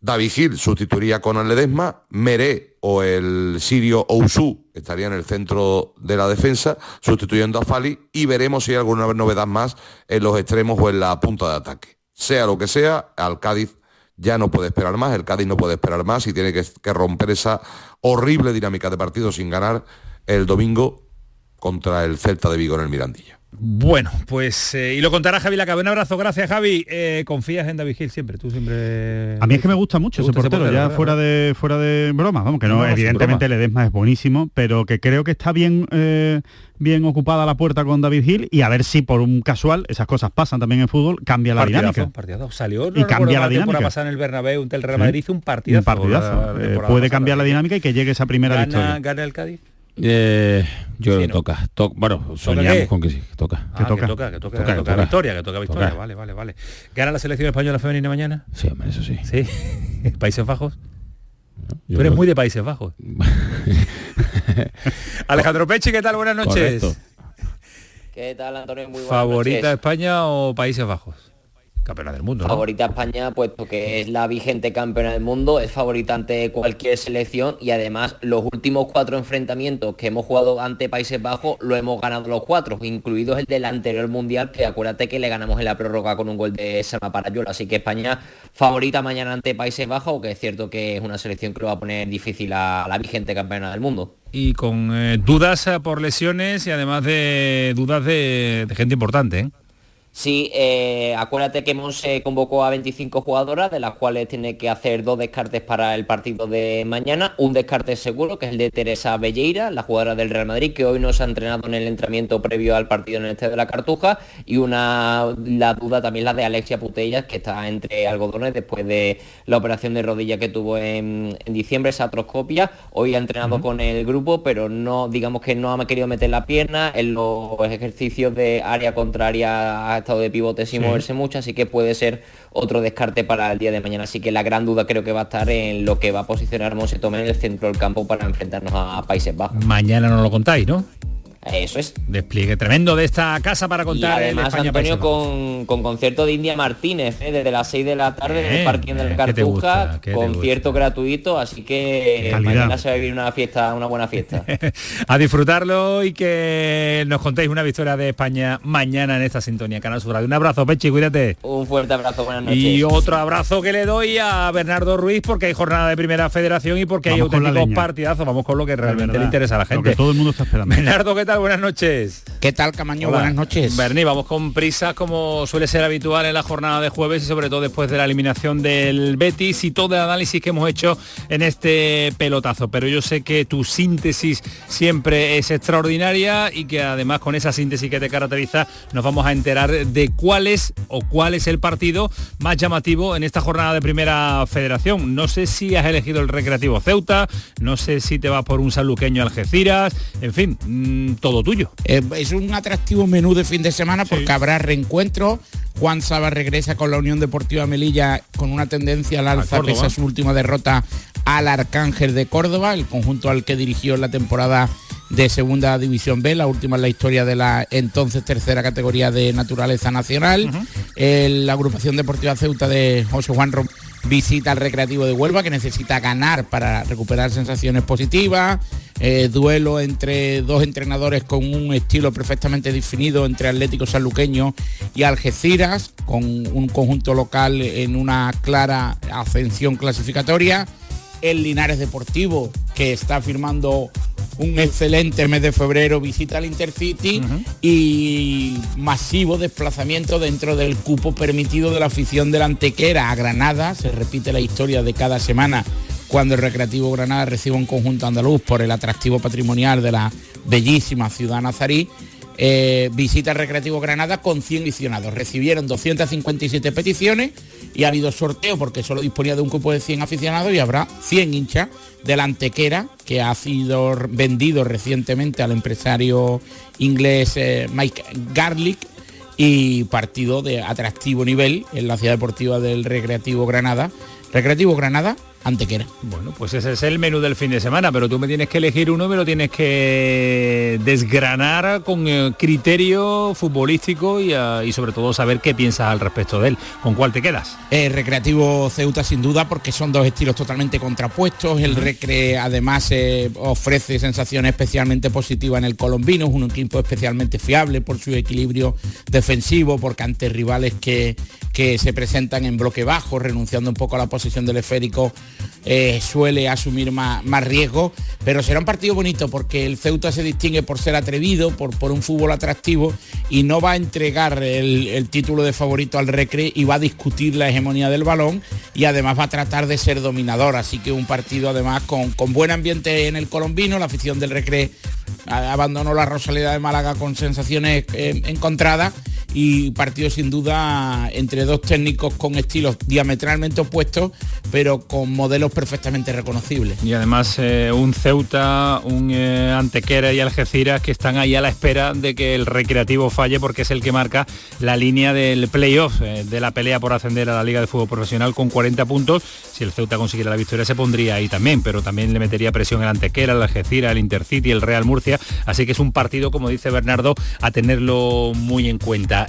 David Gil sustituiría con el Ledesma, Meré o el sirio Ousu estaría en el centro de la defensa, sustituyendo a Fali, y veremos si hay alguna novedad más en los extremos o en la punta de ataque. Sea lo que sea, al Cádiz ya no puede esperar más, el Cádiz no puede esperar más y tiene que, que romper esa horrible dinámica de partido sin ganar el domingo contra el Celta de Vigo en el Mirandilla. Bueno, pues y lo contará Javi Lacabe. Un abrazo, gracias Javi. confías en David Gil siempre, tú siempre. A mí es que me gusta mucho ese portero, ya fuera de fuera de broma, vamos, que no, evidentemente Ledesma es buenísimo, pero que creo que está bien eh, bien ocupada la puerta con David Gil y a ver si por un casual esas cosas pasan también en fútbol, cambia la partidazo, dinámica. Partidazo. Salió y cambia la dinámica. pasar en el Bernabéu, un Real Madrid hizo un partidazo. Un partidazo. Eh, puede cambiar la dinámica y que llegue esa primera ¿Gana, victoria. ¿Gana el Cádiz? Eh, yo creo que toca. To bueno, soñamos con que sí, que toca. Ah, que toca. que toca, que toca, que toca, victoria, que toca victoria. Vale, vale, vale. ¿Gana la selección española femenina mañana? Sí, hombre, eso sí. Sí. Países Bajos. Yo Tú eres creo- muy de Países Bajos. Alejandro Peche, ¿qué tal? Buenas noches. Correcto. ¿Qué tal, Antonio? Muy buenas ¿Favorita noches. España o Países Bajos? Campeona del mundo, ¿no? Favorita España, puesto que es la vigente campeona del mundo, es favorita ante cualquier selección y además los últimos cuatro enfrentamientos que hemos jugado ante Países Bajos lo hemos ganado los cuatro, incluidos el del anterior mundial, que acuérdate que le ganamos en la prórroga con un gol de Salma Parayola. Así que España favorita mañana ante Países Bajos, aunque es cierto que es una selección que lo va a poner difícil a la vigente campeona del mundo. Y con eh, dudas eh, por lesiones y además de dudas de, de gente importante, ¿eh? Sí, eh, acuérdate que eh, convocó a 25 jugadoras, de las cuales tiene que hacer dos descartes para el partido de mañana. Un descarte seguro, que es el de Teresa Belleira, la jugadora del Real Madrid, que hoy no se ha entrenado en el entrenamiento previo al partido en el Estadio de la Cartuja. Y una la duda también la de Alexia Putellas, que está entre algodones después de la operación de rodilla que tuvo en, en diciembre, esa atroscopia. Hoy ha entrenado con el grupo, pero no, digamos que no ha querido meter la pierna. En los ejercicios de área contraria estado de pivote sin Sí. moverse mucho, así que puede ser otro descarte para el día de mañana. Así que la gran duda creo que va a estar en lo que va a posicionar Monse Tomé en el centro del campo para enfrentarnos a Países Bajos. Mañana no lo contáis, ¿no? Eso es. Despliegue tremendo de esta casa para contar el además, España Antonio, con, con concierto de India Martínez, ¿eh? desde las 6 de la tarde en el parking del bien, ¿qué te gusta? Cartuja, ¿Qué te concierto gratuito, así que mañana se va a vivir una fiesta, una buena fiesta. a disfrutarlo y que nos contéis una victoria de España mañana en esta sintonía Canal Sur Radio. Un abrazo, Pechi, cuídate. Un fuerte abrazo, buenas noches. Y otro abrazo que le doy a Bernardo Ruiz porque hay jornada de primera federación y porque Vamos hay auténticos partidazos. Vamos con lo que realmente le interesa a la Lo gente. que todo el mundo está esperando. Bernardo, ¿qué tal? Buenas noches. ¿Qué tal, Camaño? Hola. Buenas noches. Berni, vamos con prisas como suele ser habitual en la jornada de jueves y sobre todo después de la eliminación del Betis y todo el análisis que hemos hecho en este pelotazo. Pero yo sé que tu síntesis siempre es extraordinaria y que además con esa síntesis que te caracteriza nos vamos a enterar de cuál es o cuál es el partido más llamativo en esta jornada de primera federación. No sé si has elegido el Recreativo Ceuta, no sé si te vas por un saluqueño Algeciras, en fin, mm, todo tuyo. Eh, es un atractivo menú de fin de semana porque habrá reencuentro. Juan Saba regresa con la Unión Deportiva Melilla con una tendencia al alza pese a su última derrota al Arcángel de Córdoba, el conjunto al que dirigió en la temporada de Segunda División B, la última en la historia de la entonces tercera categoría de naturaleza nacional. La agrupación deportiva Ceuta de José Juan Rom visita al Recreativo de Huelva que necesita ganar para recuperar sensaciones positivas. Eh, duelo entre dos entrenadores con un estilo perfectamente definido entre Atlético Sanluqueño y Algeciras, con un conjunto local en una clara ascensión clasificatoria. El Linares Deportivo, que está firmando un excelente mes de febrero, visita al Intercity y masivo desplazamiento dentro del cupo permitido de la afición de la Antequera a Granada. Se repite la historia de cada semana cuando el Recreativo Granada recibe un conjunto andaluz por el atractivo patrimonial de la bellísima ciudad nazarí. Eh, visita el Recreativo Granada con 100 aficionados. Recibieron 257 peticiones y ha habido sorteo porque solo disponía de un cupo de 100 aficionados y habrá 100 hinchas de Antequera que ha sido vendido recientemente al empresario inglés eh, Mike Garlic y partido de atractivo nivel en la ciudad deportiva del Recreativo Granada. Recreativo Granada Antequera. Bueno, pues ese es el menú del fin de semana, pero tú me tienes que elegir uno y me lo tienes que desgranar con eh, criterio futbolístico y, ah, y sobre todo saber qué piensas al respecto de él. ¿Con cuál te quedas? Eh, recreativo Ceuta sin duda porque son dos estilos totalmente contrapuestos. El Recre además eh, ofrece sensaciones especialmente positivas en el colombino, es un equipo especialmente fiable por su equilibrio defensivo, porque ante rivales que, que se presentan en bloque bajo, renunciando un poco a la posición del esférico, eh, suele asumir más, más riesgo, pero será un partido bonito porque el Ceuta se distingue por ser atrevido, por, por un fútbol atractivo y no va a entregar el, el título de favorito al Recre y va a discutir la hegemonía del balón y además va a tratar de ser dominador, así que un partido además con, con buen ambiente en el colombino, la afición del Recre abandonó la Rosaleda de Málaga con sensaciones eh, encontradas y partido sin duda entre dos técnicos con estilos diametralmente opuestos, pero con modelos perfectamente reconocibles. Y además eh, un Ceuta, un eh, Antequera y Algeciras que están ahí a la espera de que el recreativo falle porque es el que marca la línea del playoff, eh, de la pelea por ascender a la Liga de Fútbol Profesional con 40 puntos. Si el Ceuta consiguiera la victoria se pondría ahí también, pero también le metería presión el Antequera, el Algeciras, el Intercity, el Real Murcia. Así que es un partido, como dice Bernardo, a tenerlo muy en cuenta.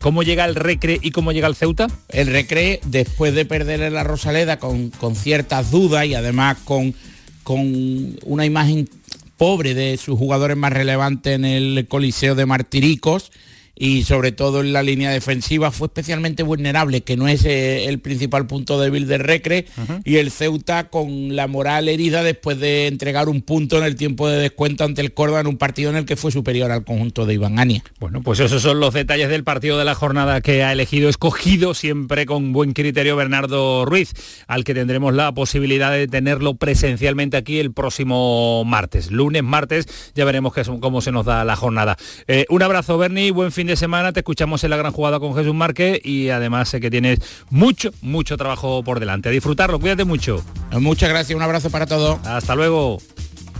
¿Cómo llega el Recre y cómo llega el Ceuta? El Recre, después de perder en la Rosaleda con, con ciertas dudas y además con, con una imagen pobre de sus jugadores más relevantes en el Coliseo de Martiricos y sobre todo en la línea defensiva fue especialmente vulnerable, que no es eh, el principal punto débil del Recre, y el Ceuta con la moral herida después de entregar un punto en el tiempo de descuento ante el Córdoba en un partido en el que fue superior al conjunto de Iván Ania. Bueno, pues esos son los detalles del partido de la jornada que ha elegido, escogido siempre con buen criterio Bernardo Ruiz, al que tendremos la posibilidad de tenerlo presencialmente aquí el próximo martes. Lunes, martes, ya veremos qué cómo se nos da la jornada. Eh, un abrazo, Bernie, buen fin de semana, te escuchamos en la gran jugada con Jesús Márquez y además sé que tienes mucho, mucho trabajo por delante. A disfrutarlo, cuídate mucho. Muchas gracias, un abrazo para todos. Hasta luego.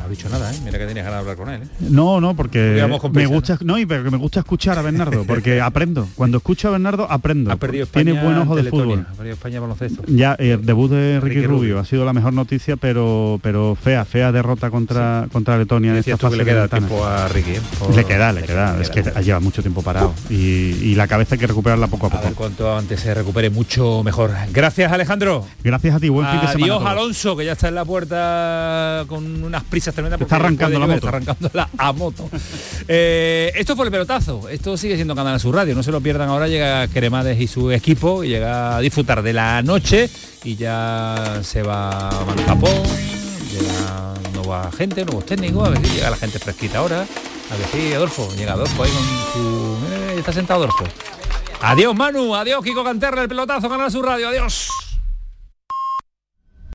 No ha dicho nada, ¿eh? Mira que tenías ganas de hablar con él. ¿eh? No, no, porque me gusta, ¿no? pero que me gusta escuchar a Bernardo, porque aprendo. Cuando escucho a Bernardo aprendo. Ha perdido España Tiene buen ojo de fútbol. Ha perdido España baloncesto. Ya, el debut de Ricky, Ricky Rubio. Rubio. ha sido la mejor noticia, pero pero fea, fea derrota contra contra Letonia en esta que le queda tiempo a Ricky. ¿eh? Por- Le queda, le queda. Es que lleva mucho tiempo parado y, y la cabeza hay que recuperarla poco a A poco. ver cuanto antes se recupere mucho mejor. Gracias Alejandro. Gracias a ti, buen fin de semana. a Adiós. Alonso, que ya está en la puerta con unas prisas Está porque arrancando la moto. Está arrancando la a moto. Eh, esto fue el pelotazo. Esto sigue siendo Canal Sur Radio. No se lo pierdan ahora. Llega Cremades y su equipo. Y llega a disfrutar de la noche. Y ya se va Manu Capón. Llega nueva gente, nuevos técnicos. A ver si llega la gente fresquita ahora. A ver si Adolfo. Llega Adolfo ahí con su... Eh, está sentado Adolfo. Adiós Manu, adiós Kiko Canterra, el pelotazo, Canal Sur Radio, adiós.